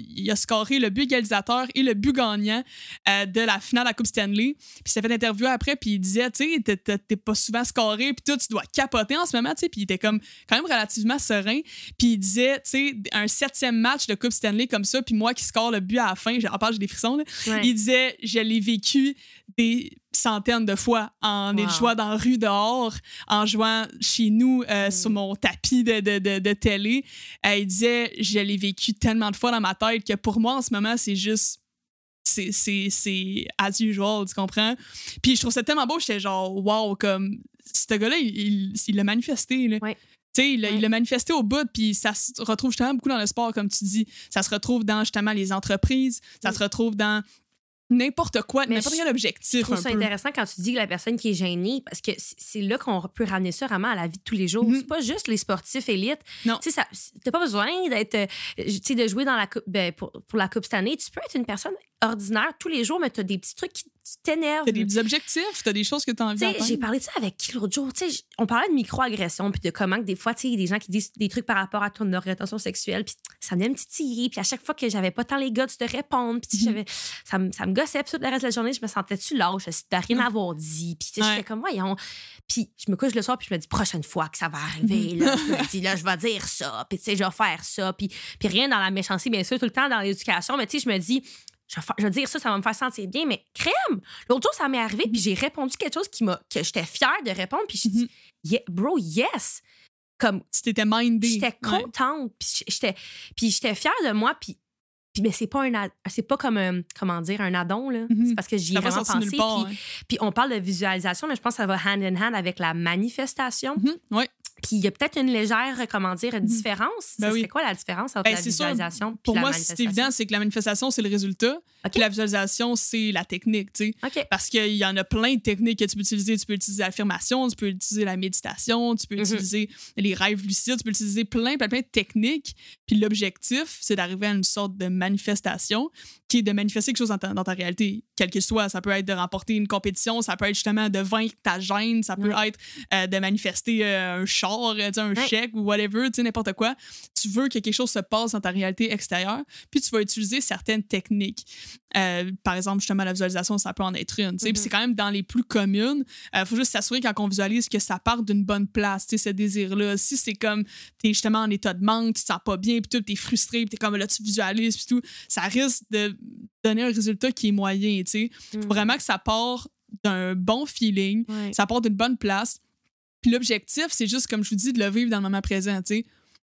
il a scoré le but égalisateur et le but gagnant euh, de la finale de la Coupe Stanley. Puis, il s'est fait interviewer après, puis il disait, tu sais, t'es- pas souvent scoré, puis toi, tu dois capoter en ce moment, tu sais. Puis, il était comme quand même relativement serein. Puis, il disait, tu sais, un septième match de Coupe Stanley comme ça, puis moi qui score le but à la fin, j'ai- en part, j'ai des frissons, là. Ouais. Il disait, je l'ai vécu des centaines de fois en Wow. jouant dans la rue dehors, en jouant chez nous euh, Mm. sur mon tapis de, de, de, de télé. Euh, il disait, je l'ai vécu tellement de fois dans ma tête que pour moi, en ce moment, c'est juste. C'est, c'est, c'est as usual, tu comprends? Puis je trouve ça tellement beau, j'étais genre, wow, comme. Ce gars-là, il, l'a manifesté, là. Ouais. Tu sais, il l'a Ouais. manifesté au bout, puis ça se retrouve justement beaucoup dans le sport, comme tu dis. Ça se retrouve dans justement les entreprises, ça Mm. se retrouve dans n'importe quoi, Mais n'importe je- quel Je objectif. trouve un ça peu. intéressant quand tu dis que la personne qui est gênée, parce que c'est là qu'on peut ramener ça vraiment à la vie de tous les jours. Mhm. C'est pas juste les sportifs élites. Non. Tu sais, t'as pas besoin d'être, euh, tu sais, de jouer dans la coupe, ben, pour, pour la Coupe cette année. Tu peux être une personne ordinaire tous les jours, mais tu as des petits trucs qui t'énervent. T'as des objectifs, t'as des choses que t'as envie Tu sais, J'ai parlé de ça avec qui l'autre jour? Tu on parlait de microagression, puis de comment que des fois, tu il y a des gens qui disent des trucs par rapport à ton orientation sexuelle, puis ça venait me titiller, puis à chaque fois que j'avais pas tant les gars de répondre, puis tu Mhm. ça, me- ça me gossait, puis tout le reste de la journée, je me sentais-tu lâche, de rien Ouais. avoir dit, puis tu Ouais. j'étais comme, voyons. Puis je me couche le soir, puis je me dis, prochaine fois que ça va arriver, là, je me dis, là, je vais dire ça, puis tu sais, je vais faire ça, puis, puis rien dans la méchanceté, bien sûr, tout le temps dans l'éducation, mais tu sais, je me dis, je vais, dire ça, ça va me faire sentir bien, mais crème! L'autre jour, ça m'est arrivé, puis j'ai répondu quelque chose qui m'a, que j'étais fière de répondre, puis je Mhm. dit, Yeah, bro, yes! Comme, Tu t'étais mindé. j'étais contente, puis j'étais, puis j'étais fière de moi, puis, puis mais c'est pas un, c'est pas comme un, comment dire, un addon, là. Mhm. C'est parce que j'y ai vraiment pensé. part. puis, hein. puis on parle de visualisation, mais je pense que ça va hand in hand avec la manifestation. Mhm. Ouais. Puis il y a peut-être une légère, comment dire, différence. Ben oui. serait quoi la différence entre Ben, la c'est visualisation puis Pour la moi, c'est évident, c'est que la manifestation, c'est le résultat. Puis la visualisation, c'est la technique, tu sais. Parce qu'il y en a plein de techniques que tu peux utiliser. Tu peux utiliser l'affirmation, tu peux utiliser la méditation, tu peux Mhm. utiliser les rêves lucides, tu peux utiliser plein, plein, plein de techniques. Puis l'objectif, c'est d'arriver à une sorte de manifestation qui est de manifester quelque chose dans ta, dans ta réalité, quel que soit. Ça peut être de remporter une compétition, ça peut être justement de vaincre ta gêne, ça peut Ouais. être euh, de manifester euh, un char, euh, un Ouais. chèque ou whatever, n'importe quoi. Tu veux que quelque chose se passe dans ta réalité extérieure, puis tu vas utiliser certaines techniques. Euh, par exemple, justement, la visualisation, ça peut en être une. Puis Mhm. c'est quand même dans les plus communes. Il faut juste s'assurer quand on visualise que ça part d'une bonne place, ce désir-là. Si c'est comme, tu es justement en état de manque, tu te sens pas bien, puis tu es frustré, puis tu es comme là, tu visualises, puis tout, ça risque de donner un résultat qui est moyen. tu sais. Mm. Faut vraiment que ça part d'un bon feeling, Ouais. ça part d'une bonne place. Puis l'objectif, c'est juste, comme je vous dis, de le vivre dans le moment présent, tu sais.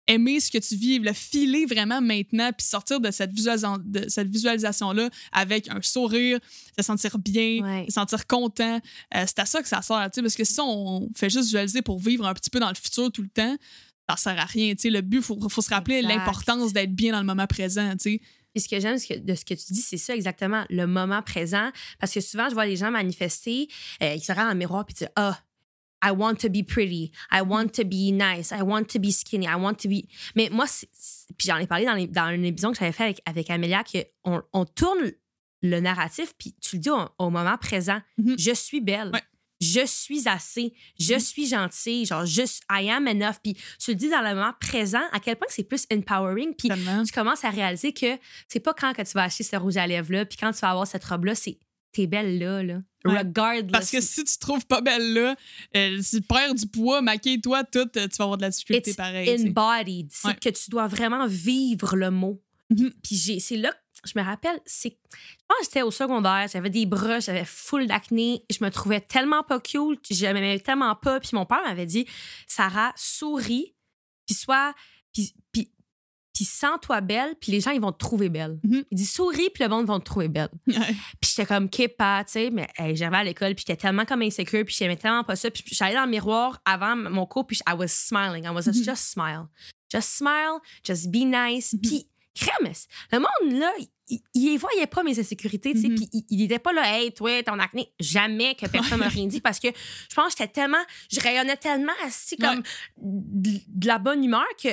Aimer ce que tu vis, le filer vraiment maintenant, puis sortir de cette, visualisa- de cette visualisation-là avec un sourire, se sentir bien, Ouais. se sentir content. Euh, c'est à ça que ça sert, tu sais, parce que si on fait juste visualiser pour vivre un petit peu dans le futur tout le temps, ça sert à rien, tu sais. Le but, il faut, faut se rappeler Exact. l'importance d'être bien dans le moment présent, tu sais. Puis ce que j'aime de ce que tu dis, c'est ça exactement, le moment présent. Parce que souvent, je vois les gens manifester, euh, ils se regardent dans le miroir puis disent Ah, I want to be pretty, I want to be nice, I want to be skinny, I want to be. Mais moi, puis j'en ai parlé dans, les- dans une émission que j'avais fait avec, avec Amélia, qu'on on tourne le narratif, puis tu le dis au, au moment présent Mhm. Je suis belle. Ouais. Je suis assez, je Mhm. suis gentille, genre, juste, I am enough. Puis tu le dis dans le moment présent, à quel point c'est plus empowering. Puis tu commences à réaliser que c'est pas quand que tu vas acheter ce rouge à lèvres-là, puis quand tu vas avoir cette robe-là, c'est t'es belle là, là. Ouais. Regardless. Parce que si tu te trouves pas belle là, euh, si tu perds du poids, maquille-toi tout, euh, tu vas avoir de la difficulté pareil. embodied. C'est Ouais. que tu dois vraiment vivre le mot. Mhm. Puis c'est là que je me rappelle, c'est. Je pense que j'étais au secondaire, j'avais des bras, j'avais full d'acné, je me trouvais tellement pas cute, je m'aimais tellement pas. Puis mon père m'avait dit Sarah, souris, puis sois. Puis, puis, puis sens-toi belle, puis les gens, ils vont te trouver belle. Mhm. Il dit souris, puis le monde va te trouver belle. Ouais. Puis j'étais comme pas, tu sais, mais hey, j'avais à l'école, puis j'étais tellement comme insécure, puis j'aimais tellement pas ça. Puis j'allais dans le miroir avant mon cours, puis I was smiling. I was Mhm. just smile. Just smile, just be nice. Mhm. Puis, crème, le monde, là, il, il voyait pas mes insécurités, tu sais, puis il, il était pas là, hey, toi, ton acné. Jamais que personne m'a rien dit parce que je pense que j'étais tellement, je rayonnais tellement assis comme de, de la bonne humeur que,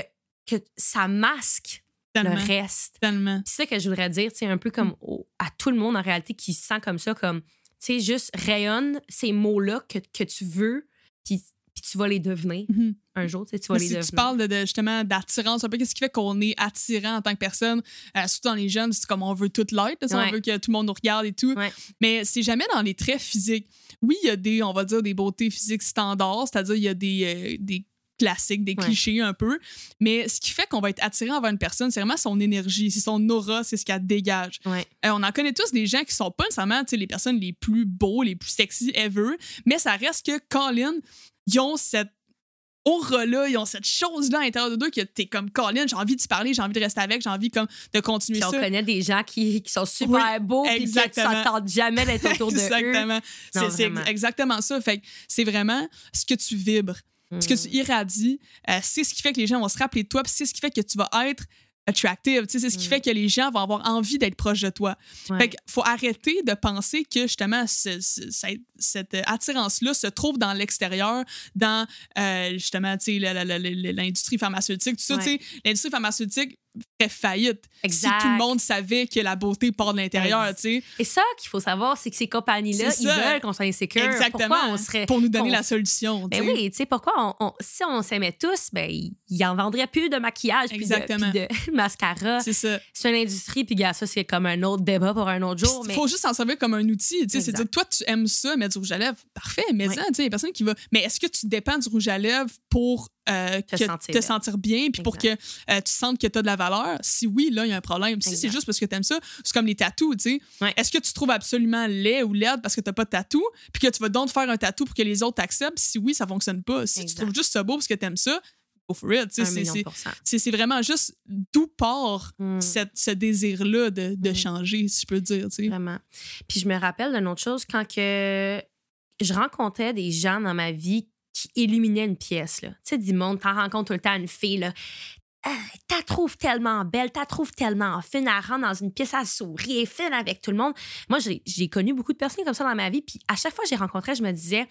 que ça masque Tellement. le reste. Tellement. C'est ça que je voudrais dire, c'est un peu Mm. comme au- à tout le monde en réalité qui se sent comme ça, comme, tu sais, juste rayonne ces mots-là que, que tu veux, puis, tu vas les devenir Mhm. un jour, tu sais, tu vas Mais les si devenir. tu parles de, de, justement d'attirance, un peu qu'est-ce qui fait qu'on est attirant en tant que personne, euh, surtout dans les jeunes, c'est comme on veut tout l'être, Ouais. on veut que tout le monde nous regarde et tout. Ouais. Mais c'est jamais dans les traits physiques. Oui, il y a des, on va dire, des beautés physiques standards, c'est-à-dire il y a des, euh, des classiques, des Ouais. clichés un peu. Mais ce qui fait qu'on va être attirant envers une personne, c'est vraiment son énergie, c'est son aura, c'est ce qu'elle dégage. Ouais. Euh, on en connaît tous des gens qui sont pas nécessairement les personnes les plus beaux, les plus sexy ever, mais ça reste que Colin, ils ont cette aura-là, ils ont cette chose-là à l'intérieur de d'eux que t'es comme Colin, j'ai envie de te parler, j'ai envie de rester avec, j'ai envie comme de continuer Puis on ça. connaît des gens qui, qui sont super beaux, puis qui s'attendent jamais d'être autour de eux. exactement. C'est exactement ça. Fait c'est vraiment ce que tu vibres, ce que tu Mm. irradies, euh, c'est ce qui fait que les gens vont se rappeler de toi, puis c'est ce qui fait que tu vas être attractive, c'est ce qui Mm. fait que les gens vont avoir envie d'être proches de toi. Ouais. Fait qu'il faut arrêter de penser que justement ce- ce- cette, cette attirance-là se trouve dans l'extérieur, dans euh, justement l'industrie pharmaceutique, tout ça. Ouais. L'industrie pharmaceutique ferait faillite. Exact. Si tout le monde savait que la beauté part de l'intérieur, tu sais. Et ça qu'il faut savoir, c'est que ces compagnies-là, ils veulent qu'on soit insécure. Exactement. Pourquoi on serait. Pour nous donner la solution, Ben oui, tu sais, pourquoi on, on- si on s'aimait tous, ben, ils en vendraient plus de maquillage puis de, Exactement. puis de mascara. C'est ça. C'est une industrie, puis gars, ça, c'est comme un autre débat pour un autre jour. Il Mais faut juste s'en servir comme un outil. tu sais. C'est dire, toi, tu aimes ça, mettre du rouge à lèvres. Parfait, mais ça, tu sais, il y a personne qui va. Mais est-ce que tu dépends du rouge à lèvres pour euh, Te que- sentir te belle. sentir bien, puis pour que euh, tu sentes que tu as de la valeur? Si oui, là, il y a un problème. Si c'est juste parce que tu aimes ça, c'est comme les tatous, tu sais. Ouais. Est-ce que tu trouves absolument laid ou laide parce que tu pas de tatou, puis que tu vas donc faire un tatou pour que les autres t'acceptent? Si oui, ça fonctionne pas. Si tu trouves juste ça beau parce que tu aimes ça, go for it. C'est- vraiment juste d'où part Mm. cette- ce désir-là de, de Mm. changer, si je peux dire. tu sais. Vraiment. Puis je me rappelle d'une autre chose quand que je rencontrais des gens dans ma vie qui illuminaient une pièce. Tu sais, du monde, t'en rencontres tout le temps une fille, là. Ah, t'as trouves tellement belle, t'as trouves tellement fine, elle rentre dans une pièce, elle est fine avec tout le monde. Moi, j'ai j'ai connu beaucoup de personnes comme ça dans ma vie, puis à chaque fois que je les rencontrais, je me disais,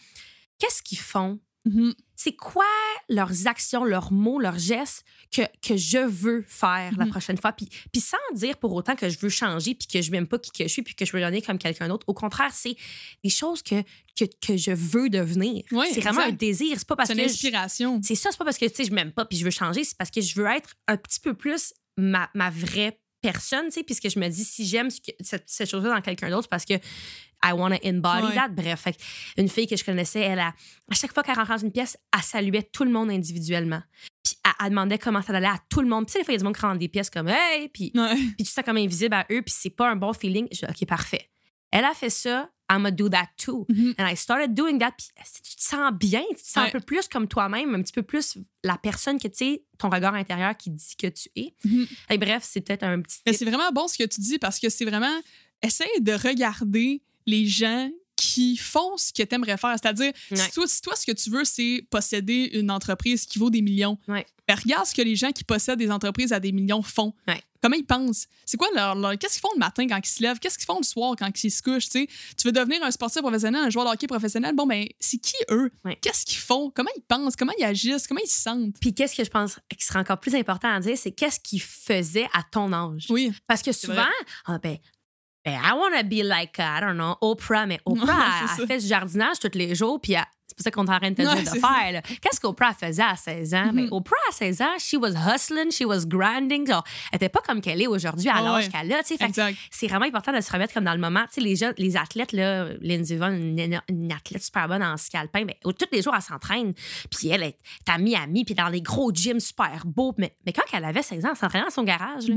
qu'est-ce qu'ils font? Mhm. c'est quoi leurs actions, leurs mots, leurs gestes que, que je veux faire la Mhm. prochaine fois? Puis, puis sans dire pour autant que je veux changer, puis que je m'aime pas qui que je suis, puis que je veux donner comme quelqu'un d'autre. Au contraire, c'est des choses que, que, que je veux devenir. C'est vraiment un désir. C'est pas parce C'est que une je- inspiration. c'est ça, c'est pas parce que tu sais, je m'aime pas puis je veux changer, c'est parce que je veux être un petit peu plus ma, ma vraie personne, tu sais, puisque je me dis si j'aime ce cette, cette chose-là dans quelqu'un d'autre, c'est parce que I want to embody Ouais. that. Bref, fait une fille que je connaissais, elle a, à chaque fois qu'elle rentrait dans une pièce, elle saluait tout le monde individuellement. Puis elle, elle demandait comment ça allait à tout le monde. Puis tu sais, des fois, il y a du monde qui rentre des pièces comme Hey! Puis, Ouais. puis tu sens comme invisible à eux, puis c'est pas un bon feeling. Je dis OK, parfait. Elle a fait ça, I'm gonna do that too. Mhm. And I started doing that. Puis tu te sens bien, tu te sens Ouais. un peu plus comme toi-même, un petit peu plus la personne que tu sais, ton regard intérieur qui dit que tu es. Mhm. Et bref, c'est peut-être un petit. Mais c'est vraiment bon ce que tu dis parce que c'est vraiment. Essaye de regarder les gens qui font ce que tu aimerais faire. C'est-à-dire, Ouais. si, toi, si toi, ce que tu veux, c'est posséder une entreprise qui vaut des millions, Ouais. ben, regarde ce que les gens qui possèdent des entreprises à des millions font. Ouais. Comment ils pensent? C'est quoi leur. leur- Qu'est-ce qu'ils font le matin quand ils se lèvent? Qu'est-ce qu'ils font le soir quand ils se couchent? tu veux devenir un sportif professionnel, un joueur de hockey professionnel? Bon, ben, c'est qui eux? Qu'est-ce qu'ils font? Comment ils pensent? Comment ils agissent? Comment ils se sentent? Puis qu'est-ce que je pense qui serait encore plus important à dire, c'est qu'est-ce qu'ils faisaient à ton âge? Oui. Parce que souvent, ah, ben, I want to be like, uh, I don't know, Oprah, mais Oprah, elle, elle fait du jardinage tous les jours, puis elle- c'est pour ça qu'on est en train de te Ouais, de faire. Qu'est-ce qu'Oprah faisait à 16 ans? Mhm. Oprah, à 16 ans, she was hustling, she was grinding. Genre, elle était pas comme qu'elle est aujourd'hui à l'âge ouais. qu'elle a. c'est vraiment important de se remettre comme dans le moment. Les, jeunes, les athlètes, là, Lindsey Vonn, une, athlète super bonne en ski alpin, tous les jours, elle s'entraîne. Puis elle est à Miami, puis dans les gros gyms super beaux. Mais, mais quand elle avait 16 ans, elle s'entraînait dans son garage. Là.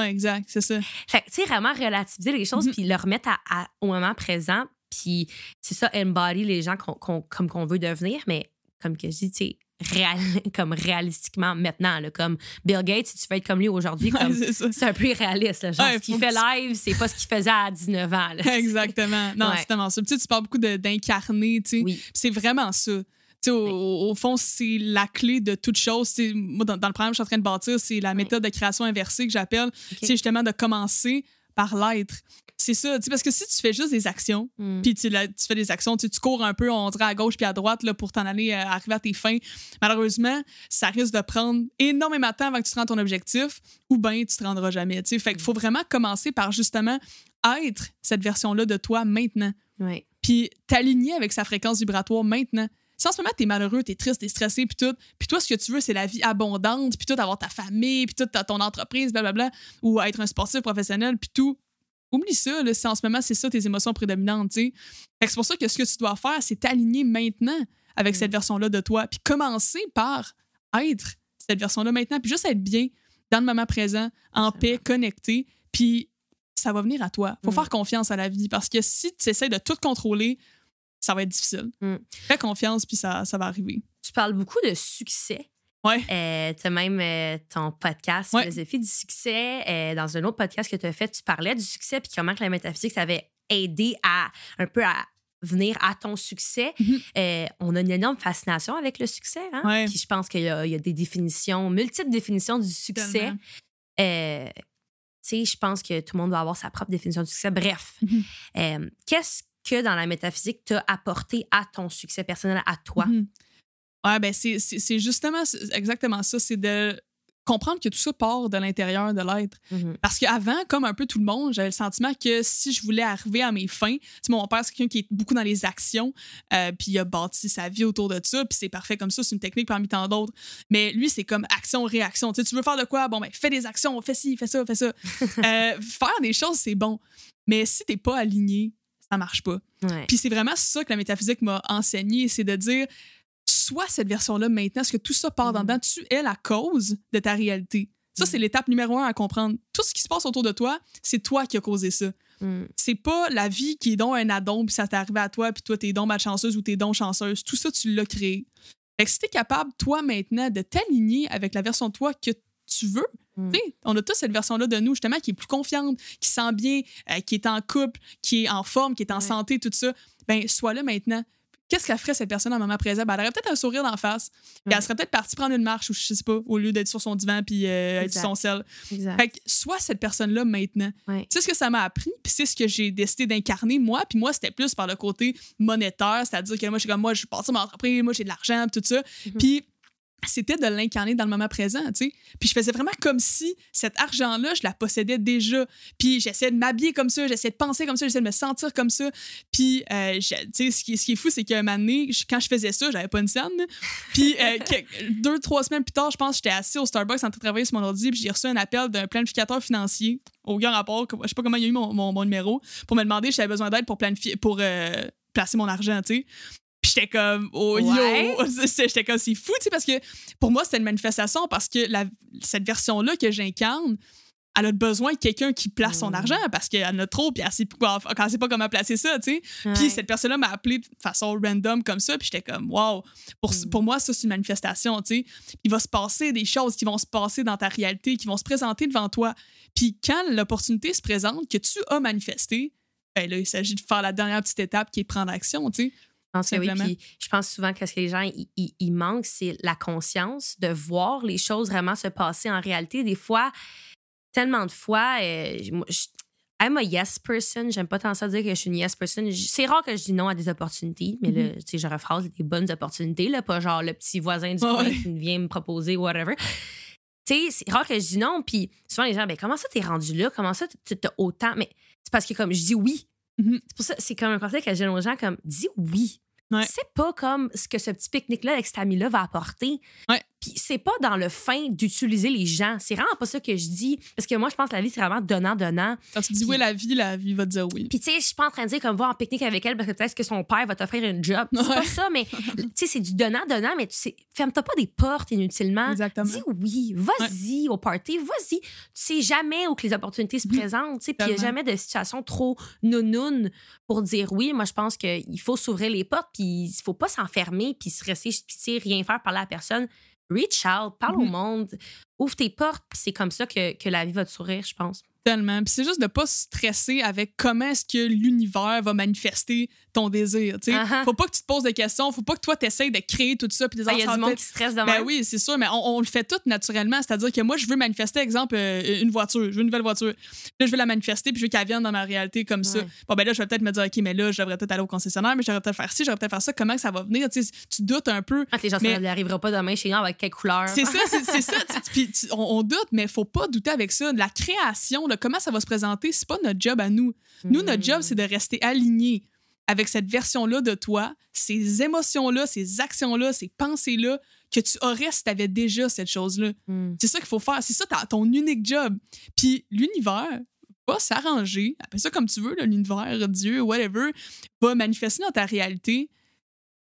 Ouais, exact. C'est ça. Fait que, tu sais, vraiment relativiser les choses, Mhm. puis le remettre à- à- au moment présent. Puis c'est ça, embody les gens qu'on- qu'on- comme qu'on veut devenir, mais comme que je dis, tu sais, réal- comme réalistiquement maintenant, là, comme Bill Gates, si tu veux être comme lui aujourd'hui, Ouais, c'est un peu irréaliste. là. Genre, Ouais, ce qu'il fait que live, c'est pas ce qu'il faisait à 19 ans. là. Exactement. Non, Ouais. c'est tellement ça. Tu sais, tu parles beaucoup de- d'incarner, tu sais. Oui. C'est vraiment ça. Tu sais, au, Oui. au- au fond, c'est la clé de toute chose. Tu sais, Moi, dans, dans le programme que je suis en train de bâtir, c'est la Oui. méthode de création inversée que j'appelle. C'est justement de commencer par l'être. C'est ça. Tu sais, parce que si tu fais juste des actions, Mm. puis tu, fais des actions, tu, cours un peu, on dirait à gauche puis à droite là, pour t'en aller euh, arriver à tes fins. Malheureusement, ça risque de prendre énormément de temps avant que tu te rendes ton objectif, ou bien tu te rendras jamais. tu sais. Fait qu'il faut vraiment commencer par justement être cette version-là de toi maintenant, Ouais. puis t'aligner avec sa fréquence vibratoire maintenant. Si en ce moment, t'es malheureux, t'es triste, t'es stressé, puis tout, puis toi, ce que tu veux, c'est la vie abondante, puis tout, avoir ta famille, puis tout, ton entreprise, blablabla, ou être un sportif professionnel, puis tout, oublie ça, là, si en ce moment, c'est ça tes émotions prédominantes, tu c'est pour ça que ce que tu dois faire, c'est t'aligner maintenant avec Mm. cette version-là de toi, puis commencer par être cette version-là maintenant, puis juste être bien dans le moment présent, en paix, connecté, puis ça va venir à toi. Faut Mm. faire confiance à la vie, parce que si tu essaies de tout contrôler, ça va être difficile. Mm. Fais confiance, puis ça, ça va arriver. Tu parles beaucoup de succès. Ouais. Euh, tu as même euh, ton podcast Ouais. Philosophie du succès. Euh, dans un autre podcast que tu as fait, tu parlais du succès puis comment que la métaphysique t'avait aidé à un peu à venir à ton succès. Mhm. On a une énorme fascination avec le succès. Hein? Ouais. Puis je pense qu'il y, a il y a des définitions, multiples définitions du succès. Je pense que tout le monde doit avoir sa propre définition du succès. Bref, Mhm. qu'est-ce que dans la métaphysique t'a apporté à ton succès personnel, à toi? Mhm. Ouais, ben c'est- justement exactement ça. C'est de comprendre que tout ça part de l'intérieur de l'être. Mhm. Parce qu'avant, comme un peu tout le monde, j'avais le sentiment que si je voulais arriver à mes fins, tu sais, mon père, c'est quelqu'un qui est beaucoup dans les actions, euh, puis il a bâti sa vie autour de ça, puis c'est parfait comme ça, c'est une technique parmi tant d'autres. Mais lui, c'est comme action-réaction. Tu sais, tu veux faire de quoi? Bon, ben, fais des actions, fais ci, fais ça, fais ça. Euh, faire des choses, c'est bon. Mais si t'es pas aligné, ça marche pas. Ouais. Puis c'est vraiment ça que la métaphysique m'a enseigné, c'est de dire soit cette version-là maintenant, est-ce que tout ça part Mhm. dedans, tu es la cause de ta réalité. Ça, c'est Mhm. l'étape numéro un à comprendre. Tout ce qui se passe autour de toi, c'est toi qui as causé ça. Mm. C'est pas la vie qui est donc un addon, puis ça t'est arrivé à toi, puis toi, t'es donc malchanceuse ou t'es donc chanceuse. Tout ça, tu l'as créé. Fait que si t'es capable, toi, maintenant, de t'aligner avec la version de toi que tu veux, Mm. on a tous cette version-là de nous, justement, qui est plus confiante, qui sent bien, euh, qui est en couple, qui est en forme, qui est en Ouais. santé, tout ça. Ben, sois là maintenant. Qu'est-ce qu'elle ferait, cette personne, à un moment présent? Ben, elle aurait peut-être un sourire d'en face. Puis elle serait peut-être partie prendre une marche, ou je sais pas, au lieu d'être sur son divan puis euh, être sur son sel. Exact. Fait que sois cette personne-là maintenant. Ouais. Tu sais ce que ça m'a appris, puis c'est ce que j'ai décidé d'incarner moi. Puis moi, c'était plus par le côté monétaire, c'est-à-dire que moi, je suis comme moi, je suis partie de mon entreprise, moi, j'ai de l'argent, tout ça. Mhm. Puis c'était de l'incarner dans le moment présent, tu sais. Puis je faisais vraiment comme si cet argent-là, je la possédais déjà. Puis j'essayais de m'habiller comme ça, j'essayais de penser comme ça, j'essayais de me sentir comme ça. Puis, euh, tu sais, ce qui, ce qui est fou, c'est qu'un moment donné, je- quand je faisais ça, j'avais pas une scène. Puis euh, que- deux, trois semaines plus tard, je pense, j'étais assis au Starbucks en train de travailler sur mon ordi, puis j'ai reçu un appel d'un planificateur financier, aucun rapport, que- je sais pas comment il a eu mon, mon- mon numéro, pour me demander si j'avais besoin d'aide pour planifier, pour euh, placer mon argent, tu sais. Puis j'étais comme, oh Ouais. yo! J'étais comme, c'est fou, tu sais, parce que pour moi, c'était une manifestation parce que la- cette version-là que j'incarne, elle a besoin de quelqu'un qui place son Mm. argent parce qu'elle en a trop, puis elle sait elle sait pas comment placer ça, tu sais. Ouais. Puis cette personne-là m'a appelé de façon random comme ça, puis j'étais comme, wow, pour, Mm. pour moi, ça, c'est une manifestation, tu sais. Il va se passer des choses qui vont se passer dans ta réalité, qui vont se présenter devant toi. Puis quand l'opportunité se présente, que tu as manifesté, ben là, il s'agit de faire la dernière petite étape qui est de prendre action, tu sais. Je pense que oui. Puis je pense souvent que ce que les gens ils- manquent, c'est la conscience de voir les choses vraiment se passer en réalité. Des fois, tellement de fois, euh, je- I'm a yes person. J'aime pas tant ça dire que je suis une yes person. C'est rare que je dis non à des opportunités, mais là, tu sais, je rephrase des bonnes opportunités, là, pas genre le petit voisin du coin ouais. qui vient me proposer whatever. Tu sais, c'est rare que je dis non, puis souvent les gens, ben comment ça t'es rendu là? Comment ça tu t'as autant? Mais c'est parce que comme je dis oui. Mhm. C'est pour ça, c'est comme un conseil que je donne aux gens, comme dis oui. Ouais. C'est pas comme ce que ce petit pique-nique-là avec cet ami-là va apporter. Ouais. Puis c'est pas dans le fin d'utiliser les gens. C'est vraiment pas ça que je dis. Parce que moi, je pense que la vie, c'est vraiment donnant-donnant. Quand tu dis oui la vie, la vie va te dire oui. Puis, tu sais, je suis pas en train de dire comme va en pique-nique avec elle parce que peut-être que son père va t'offrir une job. C'est pas ça, mais tu sais, c'est du donnant-donnant, mais tu sais, ferme-toi pas des portes inutilement. Exactement. Dis oui, vas-y au party, vas-y. Tu sais jamais où que les opportunités se Mhm. présentent, tu sais, puis il n'y a jamais de situation trop nounoun pour dire oui. Moi, je pense qu'il faut s'ouvrir les portes, puis il faut pas s'enfermer, puis se rester, puis tu sais, rien faire par la personne. Reach out, parle au Mhm. monde, ouvre tes portes, puis c'est comme ça que, que la vie va te sourire, je pense. Tellement. Puis c'est juste de pas stresser avec comment est-ce que l'univers va manifester ton désir. tu sais. Uh-huh. Faut pas que tu te poses des questions. Faut pas que toi, t'essayes de créer tout ça. Puis des Ah, Il y a du monde qui stresse de Ben oui, c'est sûr, mais on, on le fait tout naturellement. C'est-à-dire que moi, je veux manifester, exemple, euh, une voiture. Je veux une nouvelle voiture. Là, je veux la manifester, puis je veux qu'elle vienne dans ma réalité comme ça. Bon, ben là, je vais peut-être me dire, OK, mais là, je devrais peut-être aller au concessionnaire, mais je devrais peut-être faire ci, je devrais peut-être faire ça. Comment ça va venir? Tu sais, tu doutes un peu. Ah, les gens, Mais- ça n'arrivera pas demain chez nous avec quelle couleur. C'est ça, c'est ça. Puis on, on doute, mais faut pas douter avec ça. La création, là, comment ça va se présenter, c'est pas notre job à nous. Nous, notre job, c'est de rester aligné avec cette version-là de toi, ces émotions-là, ces actions-là, ces pensées-là que tu aurais si tu avais déjà cette chose-là. Mm. C'est ça qu'il faut faire. C'est ça ton unique job. Puis l'univers va s'arranger, appelle ça comme tu veux, l'univers, Dieu, whatever, va manifester dans ta réalité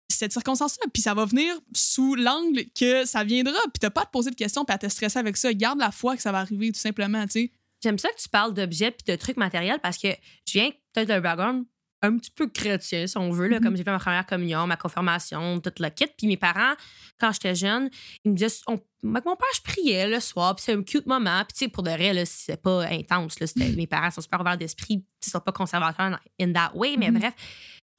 cette circonstance-là. Puis ça va venir sous l'angle que ça viendra. Puis t'as pas à te poser de questions puis à te stresser avec ça. Garde la foi que ça va arriver, tout simplement, tu sais. J'aime ça que tu parles d'objets puis de trucs matériels parce que je viens peut-être d'un background un petit peu chrétien, si on veut, là, Mhm. comme j'ai fait ma première communion, ma confirmation, tout le kit. Puis mes parents, quand j'étais jeune, ils me disaient, on- avec mon père, je priais le soir, puis c'est un cute moment. Puis tu sais, pour de vrai, c'est pas intense. Là, mes parents sont super ouverts d'esprit, ils sont pas conservateurs in that way, mais Mhm. bref.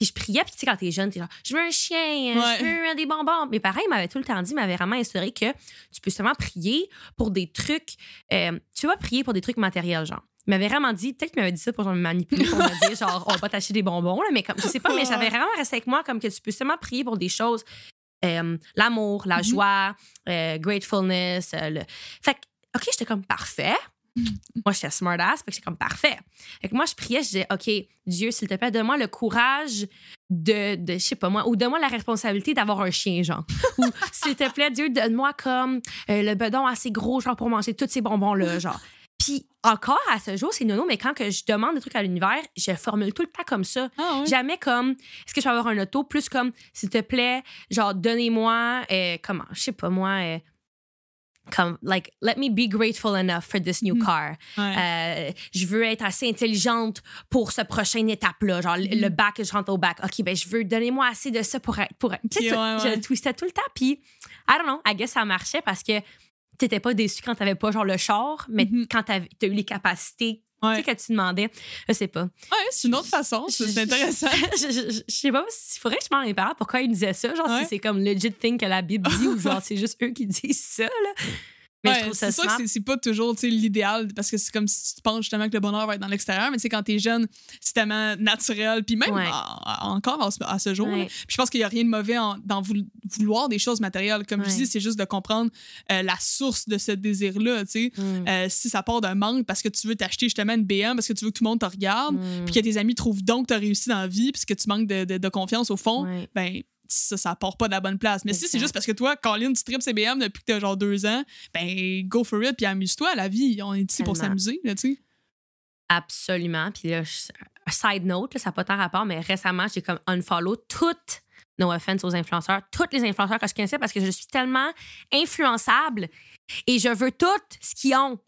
Puis je priais, puis tu sais, quand t'es jeune, t'es genre, je veux un chien, Ouais. je veux des bonbons. Mes parents, ils m'avaient tout le temps dit, ils m'avaient vraiment instauré que tu peux seulement prier pour des trucs. euh, tu vas prier pour des trucs matériels, genre. Il m'avait vraiment dit, peut-être qu'il m'avait dit ça pour genre, me manipuler, pour me dire, genre, on va t'acheter des bonbons, là, mais comme, je sais pas, mais j'avais vraiment resté avec moi comme que tu peux seulement prier pour des choses. euh, L'amour, la Mhm. joie, euh, gratefulness. euh, le... Fait que OK, j'étais comme parfait. Moi, j'étais smart ass, fait que j'étais comme parfait. Fait que moi, je priais, je disais, OK, Dieu, s'il te plaît, donne-moi le courage de, de je sais pas moi, ou donne-moi la responsabilité d'avoir un chien, genre. ou s'il te plaît, Dieu, donne-moi comme euh, le bedon assez gros, genre, pour manger tous ces bonbons-là, genre. Puis encore à ce jour, c'est nono, mais quand que je demande des trucs à l'univers, je formule tout le temps comme ça. Ah. Jamais comme, est-ce que je peux avoir un auto? Plus comme, s'il te plaît, genre, donnez-moi, euh, comment, je sais pas moi, euh, comme, like, let me be grateful enough for this new Mhm. car. Ouais. Euh, je veux être assez intelligente pour cette prochaine étape-là. Genre, le- le Mhm. bac, je rentre au bac. OK, ben, je veux, donnez-moi assez de ça pour être. Pour, être- ouais, je twistais tout le temps. Puis, I don't know, I guess ça marchait parce que t'étais pas déçu quand t'avais pas, genre, le char, mais Mhm. quand t'as eu les capacités, tu Ouais. sais, que tu demandais. Je sais pas. Ouais, c'est une autre façon. C'est intéressant. je, je, je- je sais pas s'il faudrait que je parle à mes parents pourquoi ils disaient ça. Genre, Ouais. si c'est comme legit thing que la Bible dit ou genre c'est juste eux qui disent ça, là. Mais Ouais, je trouve ça c'est sûr que c'est- pas toujours l'idéal parce que c'est comme si tu penses justement que le bonheur va être dans l'extérieur, mais tu sais, quand t'es jeune, c'est tellement naturel. Puis même Ouais. encore à ce, à ce jour, Ouais. là, puis je pense qu'il y a rien de mauvais en- dans vou- vouloir des choses matérielles. Comme je dis, c'est juste de comprendre euh, la source de ce désir-là. tu. Mm. Euh, si ça part d'un manque parce que tu veux t'acheter justement une BM, parce que tu veux que tout le monde te regarde, Mm. puis que tes amis trouvent donc que tu as réussi dans la vie, puis que tu manques de, de- de confiance au fond, ben ça, ça part pas de la bonne place. Mais si c'est juste parce que toi, Colin, tu tripes CBM depuis que t'as genre deux ans, ben go for it, puis amuse-toi. La vie, on est ici pour s'amuser, là, tu sais. Absolument. Puis là, je- side note, là, ça n'a pas tant rapport, mais récemment, j'ai comme unfollow toutes, no offense aux influenceurs, toutes les influenceurs que je connaissais parce que je suis tellement influençable et je veux tout ce qu'ils ont.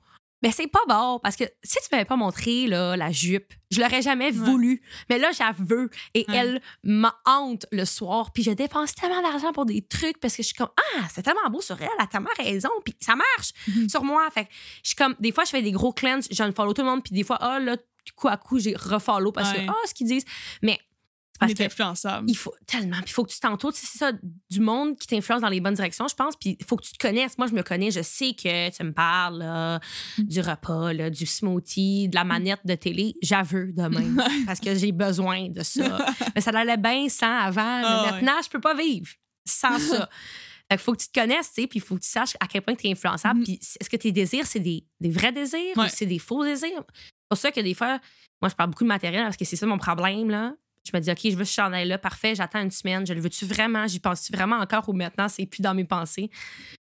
Mais c'est pas bon parce que si tu m'avais pas montré là, la jupe, je l'aurais jamais voulu. Mais là, j'avoue. Et Ouais. elle m'a hante le soir. Puis je dépense tellement d'argent pour des trucs parce que je suis comme Ah, c'est tellement beau sur elle, elle a tellement raison. Puis ça marche Mhm. sur moi. Fait que je suis comme, des fois, je fais des gros cleanses, j'en follow tout le monde. Puis des fois, ah, là, coup à coup, j'ai refollow parce Ouais. que, ah, ce qu'ils disent. Mais On parce est influençable. il faut tellement. Il faut que tu t'entoures. C'est ça, du monde qui t'influence dans les bonnes directions, je pense. Puis il faut que tu te connaisses. Moi, je me connais. Je sais que tu me parles là, du repas, là, du smoothie, de la manette de télé. J'avoue de même. parce que j'ai besoin de ça. mais ça allait bien sans avant. Mais Ah ouais. maintenant, je peux pas vivre sans ça. Fait qu'il faut que tu te connaisses, tu sais, puis il faut que tu saches à quel point tu es influençable. Mhm. Puis est-ce que tes désirs, c'est des, des vrais désirs Ouais. ou c'est des faux désirs? C'est pour ça que des fois, moi, je parle beaucoup de matériel parce que c'est ça mon problème, là. Je me dis, OK, je veux ce chandail-là, parfait, j'attends une semaine, je le veux-tu vraiment? J'y pense-tu vraiment encore ou maintenant, c'est plus dans mes pensées?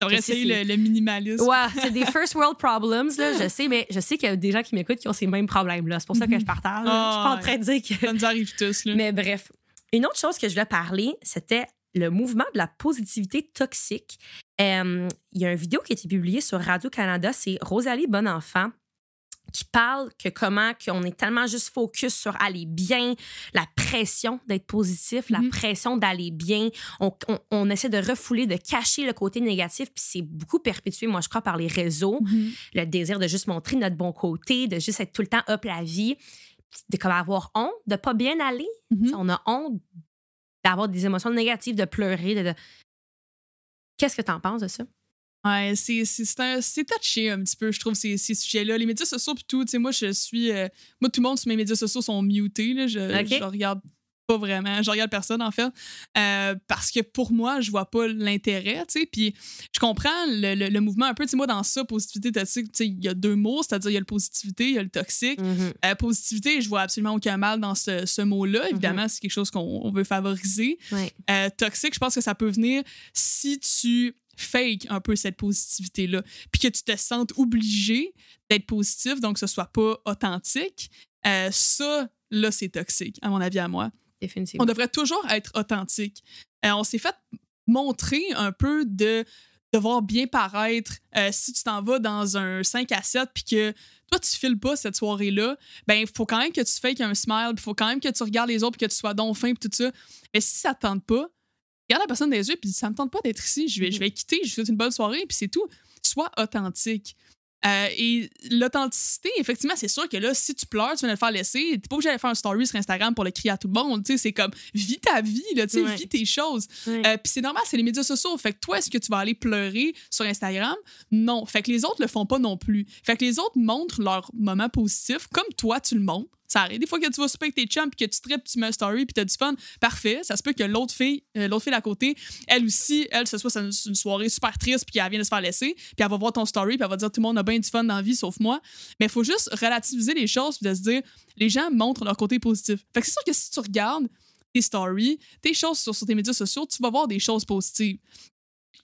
Sais, essayé le, le minimalisme. Ouais, c'est des first world problems, là, je sais, mais je sais qu'il y a des gens qui m'écoutent qui ont ces mêmes problèmes-là. C'est pour ça que je partage. là. Ah, je suis pas en ouais. train de dire que. Ça nous arrive tous, là. Mais bref, une autre chose que je voulais parler, c'était le mouvement de la positivité toxique. Euh, Il y a une vidéo qui a été publiée sur Radio-Canada, c'est Rosalie Bonenfant qui parle que comment qu'on est tellement juste focus sur aller bien, la pression d'être positif, la Mhm. pression d'aller bien. On, on- on essaie de refouler, de cacher le côté négatif, puis c'est beaucoup perpétué, moi, je crois, par les réseaux Mhm. le désir de juste montrer notre bon côté, de juste être tout le temps up la vie, de comme avoir honte, de pas bien aller. Mhm. On a honte d'avoir des émotions négatives, de pleurer. De, de- Qu'est-ce que t'en penses de ça? Ouais, c'est c'est- touché un petit peu, je trouve, ces, ces sujets-là. Les médias sociaux, puis tout, tu sais, moi, je suis. euh, moi, tout le monde sur mes médias sociaux sont mutés, là. Je, Ok. je regarde pas vraiment. Je regarde personne, en fait. Euh, parce que pour moi, je vois pas l'intérêt, tu sais. Puis je comprends le, le- le mouvement un peu, tu sais, moi, dans ça, positivité toxique, tu sais, il y a deux mots, c'est-à-dire il y a le positivité, il y a le toxique. Euh, positivité, je vois absolument aucun mal dans ce, ce mot-là. Évidemment, c'est quelque chose qu'on on veut favoriser. Ouais. Euh, toxique, je pense que ça peut venir si tu fake un peu cette positivité-là, puis que tu te sentes obligé d'être positif, donc que ce soit pas authentique. Euh, ça, là, c'est toxique, à mon avis, à moi. Définitivement. On devrait toujours être authentique. Euh, on s'est fait montrer un peu de devoir bien paraître euh, si tu t'en vas dans un 5 à 7 puis que toi tu files pas cette soirée-là, ben il faut quand même que tu fakes un smile, il faut quand même que tu regardes les autres puis que tu sois donc fin puis tout ça. Mais si ça te tente pas, regarde la personne les yeux puis ça me tente pas d'être ici, je vais, je vais quitter, je souhaite une bonne soirée puis c'est tout. Sois authentique. Euh, et l'authenticité, effectivement, c'est sûr que là, si tu pleures, tu viens de le faire laisser, t'es pas obligé d'aller faire un story sur Instagram pour le crier à tout le monde. C'est comme, vis ta vie, là, Ouais. vis tes choses. Ouais. Euh, Puis c'est normal, c'est les médias sociaux. Fait que toi, est-ce que tu vas aller pleurer sur Instagram? Non. Fait que les autres le font pas non plus. Fait que les autres montrent leur moment positif comme toi, tu le montres. Ça arrive. Des fois que tu vas super avec tes chums, puis que tu tripes, tu mets un story, puis t'as du fun. Parfait. Ça se peut que l'autre fille, euh, l'autre fille à côté, elle aussi, elle, ce soit une, une soirée super triste, puis qu'elle vient de se faire laisser, puis elle va voir ton story, puis elle va dire tout le monde a bien du fun dans la vie, sauf moi. Mais il faut juste relativiser les choses, puis de se dire, les gens montrent leur côté positif. Fait que c'est sûr que si tu regardes tes stories, tes choses sur, sur tes médias sociaux, tu vas voir des choses positives.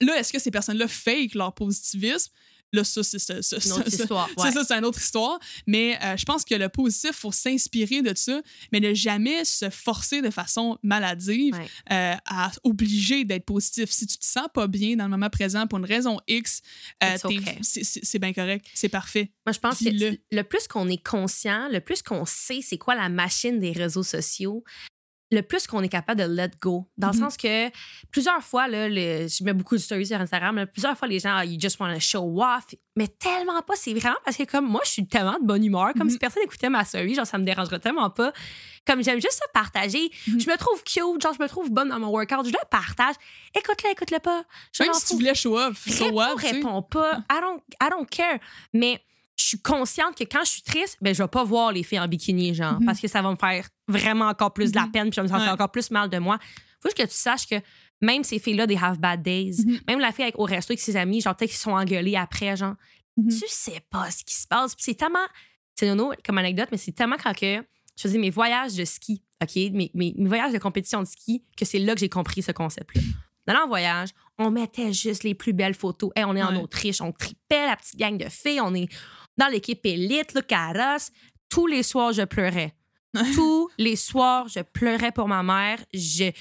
Là, est-ce que ces personnes-là fake leur positivisme? Là, ça, c'est ça. ça, Une autre ça, histoire. c'est ouais. ça, c'est une autre histoire. Mais euh, je pense que le positif, il faut s'inspirer de ça, mais ne jamais se forcer de façon maladive Ouais. euh, à obliger d'être positif. Si tu te sens pas bien dans le moment présent pour une raison X, euh, okay. c'est- bien correct. C'est parfait. Moi, je pense que le plus qu'on est conscient, le plus qu'on sait c'est quoi la machine des réseaux sociaux, le plus qu'on est capable de let go. Dans le sens que plusieurs fois, là, le- je mets beaucoup de stories sur Instagram, là, plusieurs fois, les gens, ah, you just want to show off. Mais tellement pas. C'est vraiment parce que, comme moi, je suis tellement de bonne humeur, comme Mhm. si personne écoutait ma story, genre, ça me dérangerait tellement pas. Comme j'aime juste ça partager. Mhm. Je me trouve cute, genre, je me trouve bonne dans mon workout, je le partage. Écoute-le, écoute-le pas. Je Même si tu voulais show off, tu sais. réponds pas. I don't, I don't care. Mais je suis consciente que quand je suis triste, ben, je vais pas voir les filles en bikini, genre, Mhm. parce que ça va me faire vraiment encore plus de la Mhm. peine, puis ça va me Ouais. encore plus mal de moi. Faut juste que tu saches que même ces filles-là, they have bad days. Mhm. Même la fille avec, au resto avec ses amis, genre, peut-être qu'ils sont engueulés après, genre, Mhm. tu sais pas ce qui se passe. Puis c'est tellement, c'est nono comme anecdote, mais c'est tellement quand que je faisais mes voyages de ski, OK? Mes, mes, mes voyages de compétition de ski, que c'est là que j'ai compris ce concept-là. Dans en voyage, on mettait juste les plus belles photos. Hey, on est en. Autriche, on tripait la petite gang de filles, on est dans l'équipe élite, le carrosse. Tous les soirs, je pleurais. Tous les soirs, je pleurais pour ma mère. Je,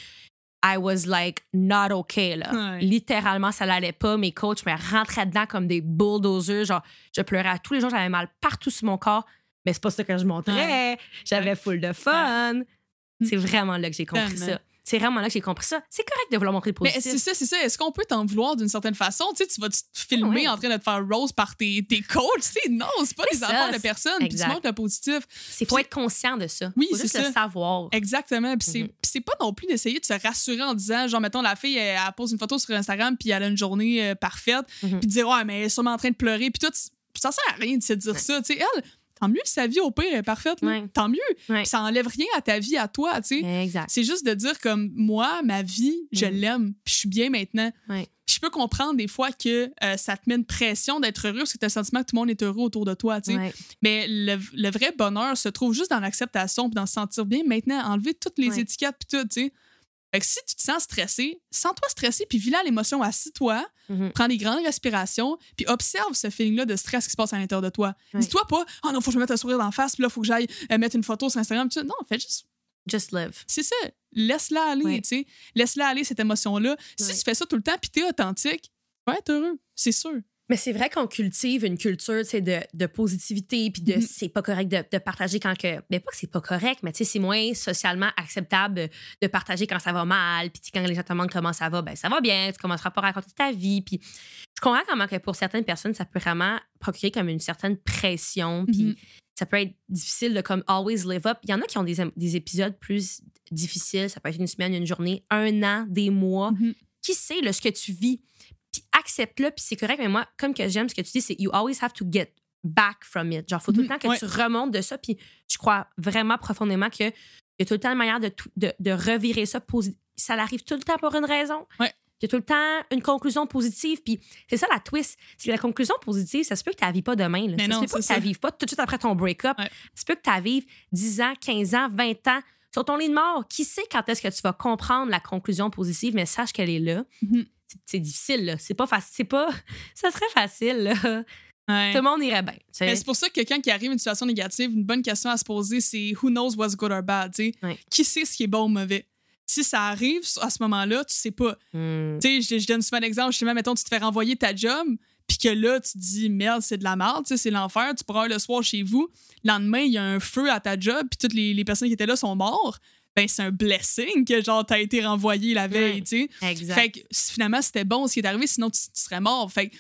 I was like not okay là. Ouais. Littéralement, ça l'allait pas. Mes coachs me rentraient dedans comme des bulldozers. Genre, je pleurais à tous les jours. J'avais mal partout sur mon corps. Mais c'est pas ça que je montrais. J'avais full de fun. C'est vraiment là que j'ai compris Tellement. ça. C'est vraiment là que j'ai compris ça. C'est correct de vouloir montrer le Mais positif. c'est ça, c'est ça. Est-ce qu'on peut t'en vouloir d'une certaine façon? Tu sais, tu vas te filmer Ouais. en train de te faire rose par tes, tes coachs? Tu sais, non, c'est pas des affaires de personne. Puis tu montres le positif. C'est faut être conscient de ça. Oui, c'est le ça. savoir. Exactement. Puis c'est- Mhm. puis c'est pas non plus d'essayer de se rassurer en disant, genre, mettons, la fille, elle, elle pose une photo sur Instagram, puis elle a une journée euh, parfaite, Mhm. puis dire, ouais, mais elle est sûrement en train de pleurer, puis tout. Ça sert à rien de se dire ça. Tu sais, elle, tant mieux, sa vie au pire est parfaite. là. Ouais. Tant mieux. Ouais. Ça enlève rien à ta vie, à toi, tu sais. C'est juste de dire comme moi, ma vie, je Mhm. l'aime, puis je suis bien maintenant. Ouais. Je peux comprendre des fois que euh, ça te met une pression d'être heureux parce que tu as le sentiment que tout le monde est heureux autour de toi. tu sais. Mais le, le vrai bonheur se trouve juste dans l'acceptation puis dans se sentir bien. Maintenant, enlever toutes les étiquettes puis tout, tu sais. Fait que si tu te sens stressé, sens-toi stressé puis vis là l'émotion, assis-toi, Mhm. prends des grandes respirations puis observe ce feeling-là de stress qui se passe à l'intérieur de toi. Dis-toi pas, oh non, faut que je me mette un sourire d'en face puis là, faut que j'aille euh, mettre une photo sur Instagram. Non, fais juste Just live. c'est ça. Laisse-la aller, tu sais. Laisse-la aller, cette émotion-là. Si tu fais ça tout le temps puis t'es authentique, tu vas être heureux. C'est sûr. Mais c'est vrai qu'on cultive une culture de, de positivité, puis de Mhm. c'est pas correct de, de partager quand que. Mais pas que c'est pas correct, mais tu sais, c'est moins socialement acceptable de, partager quand ça va mal, puis quand les gens te demandent comment ça va, ben ça va bien, tu commenceras pas à raconter ta vie. Puis je comprends comment que pour certaines personnes, ça peut vraiment procurer comme une certaine pression, puis Mhm. ça peut être difficile de comme always live up. Il y en a qui ont des, des épisodes plus difficiles, ça peut être une semaine, une journée, un an, des mois Mhm. qui sait là, ce que tu vis? Puis accepte-le, puis c'est correct. Mais moi, comme que j'aime ce que tu dis, c'est you always have to get back from it. Genre, faut tout le Mhm, temps que ouais. tu remontes de ça. Puis je crois vraiment profondément que il y a tout le temps une manière de, de, de revirer ça. Ça arrive tout le temps pour une raison. Ouais. Il y a tout le temps une conclusion positive. Puis c'est ça la twist. C'est que la conclusion positive, ça se peut que tu la vives pas demain. Là. Mais ça non, se peut pas que tu la vives pas tout de suite après ton break-up. Ouais. Ça se peut que tu la vives 10 ans, 15 ans, 20 ans. Sur ton lit de mort, qui sait quand est-ce que tu vas comprendre la conclusion positive, mais sache qu'elle est là Mhm. C'est difficile, là. C'est pas facile. C'est pas. Ça serait facile, là. Ouais. Tout le monde irait bien. sais. C'est pour ça que quelqu'un qui arrive une situation négative, une bonne question à se poser, c'est who knows what's good or bad, sais. Ouais. Qui sait ce qui est bon ou mauvais? Si ça arrive à ce moment-là, tu sais pas. Hmm. Tu sais, je, je donne souvent l'exemple, justement, mettons, tu te fais renvoyer ta job, puis que là, tu te dis, merde, c'est de la merde, sais, c'est l'enfer, tu pourras le soir chez vous. Le lendemain, il y a un feu à ta job, puis toutes les, les personnes qui étaient là sont mortes. Ben, c'est un blessing que, genre, t'as été renvoyé la veille, Ouais. tu sais. Exact. Fait que finalement, c'était bon ce qui est arrivé, sinon tu, tu serais mort. Fait que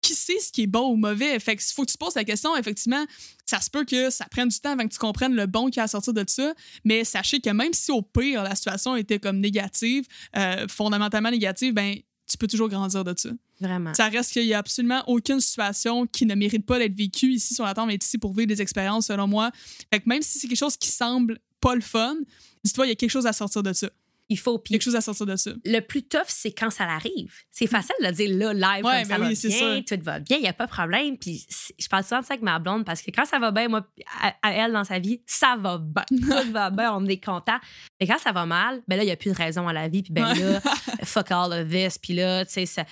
qui sait ce qui est bon ou mauvais? Fait que faut que tu te poses la question, effectivement, ça se peut que ça prenne du temps avant que tu comprennes le bon qui a à sortir de ça, mais sachez que même si au pire, la situation était comme négative, euh, fondamentalement négative, ben tu peux toujours grandir de ça. Vraiment. Ça reste qu'il y a absolument aucune situation qui ne mérite pas d'être vécue ici sur la Terre, mais est ici pour vivre des expériences, selon moi. Fait que même si c'est quelque chose qui semble pas le fun, dis-toi, il y a quelque chose à sortir de ça. Il faut. Puis Quelque chose à sortir de ça. le plus tough, c'est quand ça arrive. C'est facile de dire là, live, Ouais, comme ça ben va oui, c'est bien, tout va bien, il n'y a pas de problème. Puis je parle souvent de ça avec ma blonde parce que quand ça va bien, moi, à, à elle dans sa vie, ça va bien. Tout va bien, on est content. Mais quand ça va mal, ben là, il n'y a plus de raison à la vie. Puis ben là, fuck all of this. Puis là, tu sais, ça.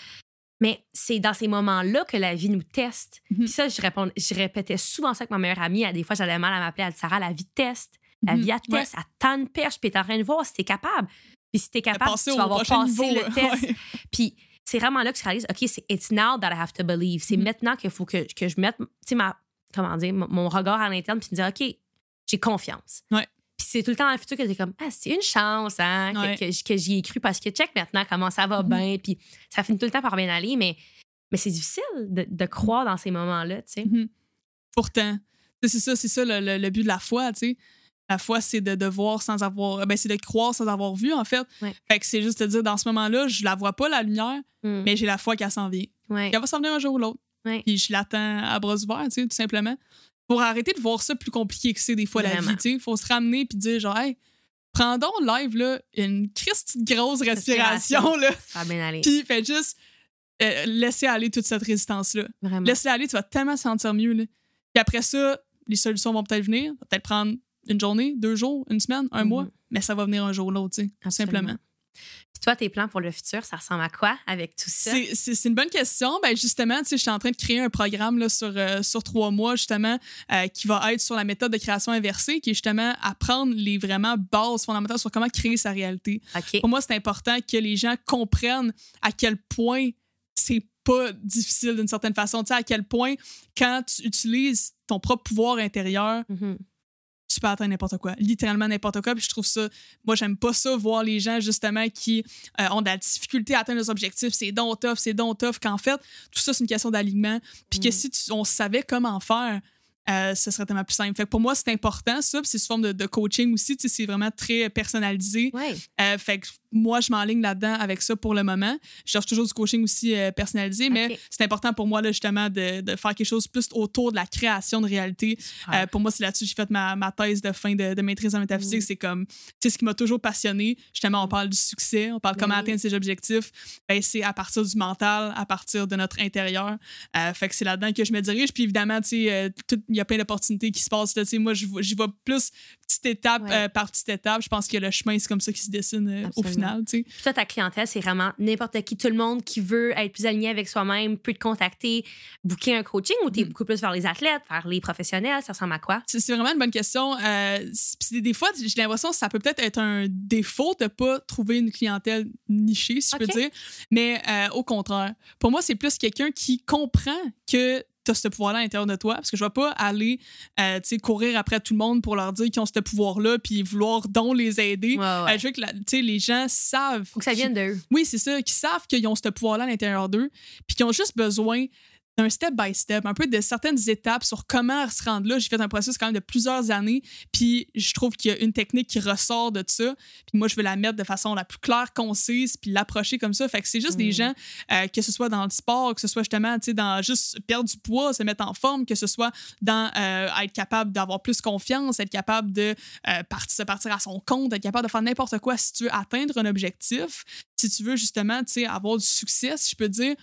Mais c'est dans ces moments-là que la vie nous teste. Mhm. Puis ça, je, réponds, je répétais souvent ça avec ma meilleure amie. Des fois, j'avais mal à m'appeler, elle Sarah, la vie teste. La Mhm. vie, elle Ouais. teste, elle t'en perche, puis t'es en train de voir si t'es capable. Puis si t'es capable, tu vas avoir passé niveau, le test. ouais. Puis c'est vraiment là que tu réalises, OK, c'est it's now that I have to believe. C'est Mhm. maintenant qu'il faut que, que je mette, tu sais, ma, comment dire, mon- regard à l'interne, puis me dire, OK, j'ai confiance. Ouais. Puis c'est tout le temps dans le futur que t'es comme, ah, c'est une chance, hein, que- Ouais. que, j- que j'y ai cru parce que check maintenant comment ça va Mhm. bien. Puis ça finit tout le temps par bien aller, mais, mais c'est difficile de, de croire dans ces moments-là, tu sais. Pourtant, c'est ça, c'est ça le, le- le but de la foi, tu sais. La foi, c'est de, de voir sans avoir. Ben, c'est de croire sans avoir vu, en fait. Ouais. Fait que c'est juste de dire, dans ce moment-là, je la vois pas, la lumière, Mm. mais j'ai la foi qu'elle s'en vient. Ouais. Elle va s'en venir un jour ou l'autre. Ouais. Puis je l'attends à bras ouverts, tu sais, tout simplement. Pour arrêter de voir ça plus compliqué que c'est des fois la vie, tu sais. Faut se ramener puis dire, genre, hey, prends donc live, là, une Christ grosse respiration, Respiration. là. Ça va bien aller. Puis fais juste euh, laisser aller toute cette résistance-là. Vraiment. Laisse-la aller, tu vas tellement te sentir mieux. Là. Puis après ça, les solutions vont peut-être venir. Peut-être prendre une journée, deux jours, une semaine, un Mhm. mois, mais ça va venir un jour ou l'autre, simplement. Puis toi, tes plans pour le futur, ça ressemble à quoi avec tout ça? C'est- une bonne question. Ben justement, tu sais, je suis en train de créer un programme là, sur, euh, sur trois mois, justement, euh, qui va être sur la méthode de création inversée, qui est justement apprendre les vraiment bases fondamentales sur comment créer sa réalité. Pour moi, c'est important que les gens comprennent à quel point c'est pas difficile d'une certaine façon. Tu sais, à quel point, quand tu utilises ton propre pouvoir intérieur, Mhm. Tu peux atteindre n'importe quoi, littéralement n'importe quoi. Puis je trouve ça, moi, j'aime pas ça, voir les gens justement qui euh, ont de la difficulté à atteindre leurs objectifs. C'est donc tough, c'est donc tough. Qu'en fait, tout ça, c'est une question d'alignement. Puis que Mm. si tu- on savait comment faire, euh, ce serait tellement plus simple. Fait que pour moi, c'est important, ça. Puis c'est sous forme de, de coaching aussi. Tu sais, c'est vraiment très personnalisé. Ouais. Euh, fait que moi, je m'enligne là-dedans avec ça pour le moment. Je cherche toujours du coaching aussi euh, personnalisé, mais c'est important pour moi, là, justement, de, de faire quelque chose plus autour de la création de réalité. Pour moi, c'est là-dessus que j'ai fait ma, ma thèse de fin de, de maîtrise en métaphysique. Mm. C'est comme, c'est ce qui m'a toujours passionné. Justement, on parle du succès, on parle comment atteindre ses objectifs. Ben, c'est à partir du mental, à partir de notre intérieur. Fait que c'est là-dedans que je me dirige. Puis évidemment, tu sais, y a plein d'opportunités qui se passent. Là, Tu moi, j'y vois plus petite étape Ouais. euh, par petite étape. Je pense que le chemin, c'est comme ça qui se dessine euh, au final. tu. Puis toi, ta clientèle, c'est vraiment n'importe qui, tout le monde qui veut être plus aligné avec soi-même peut te contacter, booker un coaching ou t'es Mm. beaucoup plus vers les athlètes, vers les professionnels, ça ressemble à quoi? C'est vraiment une bonne question. Euh, des fois, j'ai l'impression que ça peut peut-être être un défaut de pas trouver une clientèle nichée, si je peux dire. Mais au contraire, pour moi, c'est plus quelqu'un qui comprend que tu as ce pouvoir-là à l'intérieur de toi. Parce que je ne vais pas aller euh, courir après tout le monde pour leur dire qu'ils ont ce pouvoir-là puis vouloir donc les aider. Ouais, Euh, ouais. je veux que la- tu sais, les gens savent. Faut que ça vienne d'eux. Oui, c'est ça, qui savent qu'ils ont ce pouvoir-là à l'intérieur d'eux, puis qui ont juste besoin d'un step by step, un peu de certaines étapes sur comment se rendre là. J'ai fait un processus quand même de plusieurs années, puis je trouve qu'il y a une technique qui ressort de ça. Puis moi, je veux la mettre de façon la plus claire, concise, puis l'approcher comme ça. Fait que c'est juste Mm. des gens, euh, que ce soit dans le sport, que ce soit justement, tu sais, dans juste perdre du poids, se mettre en forme, que ce soit dans euh, être capable d'avoir plus confiance, être capable de euh, partir, se partir à son compte, être capable de faire n'importe quoi si tu veux atteindre un objectif, si tu veux justement, tu sais, avoir du succès, si je peux dire,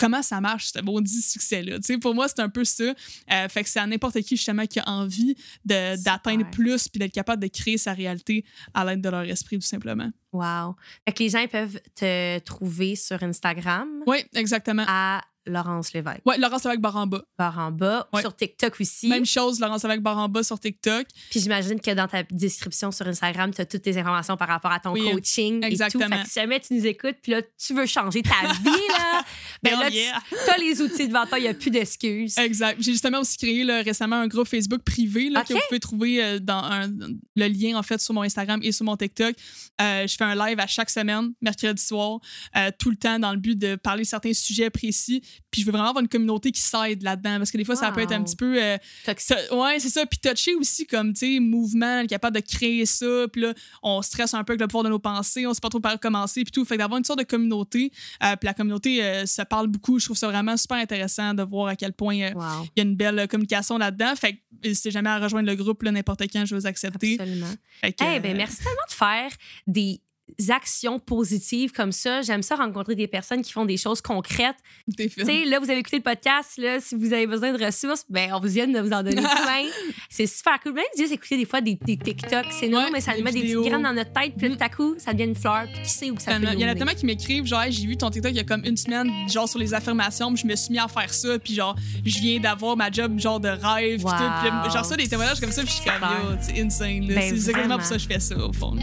comment ça marche, ce maudit succès-là? Pour moi, c'est un peu ça. Euh, fait que c'est à n'importe qui, justement, qui a envie d'atteindre plus puis d'être capable de créer sa réalité à l'aide de leur esprit, tout simplement. Wow. Fait que les gens ils peuvent te trouver sur Instagram Oui, exactement. à Laurence Lévesque. Ouais, Laurence. Par en bas, Ouais. sur TikTok aussi. Même chose, Laurence en bas sur TikTok. Puis j'imagine que dans ta description sur Instagram, tu as toutes tes informations par rapport à ton Oui, coaching exactement. et tout. Fait que si jamais tu nous écoutes, puis là, tu veux changer ta vie, là, ben là, yeah. tu as les outils devant toi, il n'y a plus d'excuses. Exact. J'ai justement aussi créé là, récemment un groupe Facebook privé là, que vous pouvez trouver euh, dans un- le lien en fait sur mon Instagram et sur mon TikTok. Euh, je fais un live à chaque semaine, mercredi soir, euh, tout le temps dans le but de parler de certains sujets précis. Puis je veux vraiment avoir une communauté qui s'aide là-dedans parce que des fois, ça peut être un petit peu. euh, ouais, c'est ça. Puis touché aussi comme, tu sais, mouvement, capable de créer ça. Puis là, on stresse un peu avec le pouvoir de nos pensées, on sait pas trop par où commencer, puis tout. Fait que d'avoir une sorte de communauté, euh, puis la communauté euh, se parle beaucoup. Je trouve ça vraiment super intéressant de voir à quel point euh, Wow. il y a une belle euh, communication là-dedans. Fait que n'hésitez jamais à rejoindre le groupe, là, n'importe quand, je vais vous accepter. Absolument. Que, Eh ben, merci tellement de faire des actions positives comme ça. J'aime ça rencontrer des personnes qui font des choses concrètes. Tu sais, là, vous avez écouté le podcast. Là, si vous avez besoin de ressources, ben, on vous vient de vous en donner plein. C'est super cool. Même juste écouter des fois des, des TikTok, c'est non, Ouais, mais ça nous met des petites graines dans notre tête. Puis Mm. tout à coup, ça devient une fleur. Puis qui sait où que ça peut Il y en a tellement qui m'écrivent, genre, Hey, j'ai vu ton TikTok il y a comme une semaine, genre sur les affirmations, puis je me suis mis à faire ça, puis genre, je viens d'avoir ma job, genre de rêve, puis Wow. tout. Puis genre, ça, des témoignages comme ça, puis je suis comme, c'est insane. Ben, c'est exactement pour ça que je fais ça, au fond.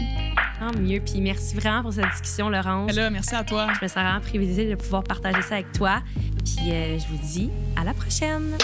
Tant mieux. Puis merci vraiment pour cette discussion, Laurence. Mais là, merci à toi. Je me sens vraiment privilégiée de pouvoir partager ça avec toi. Puis euh, je vous dis à la prochaine.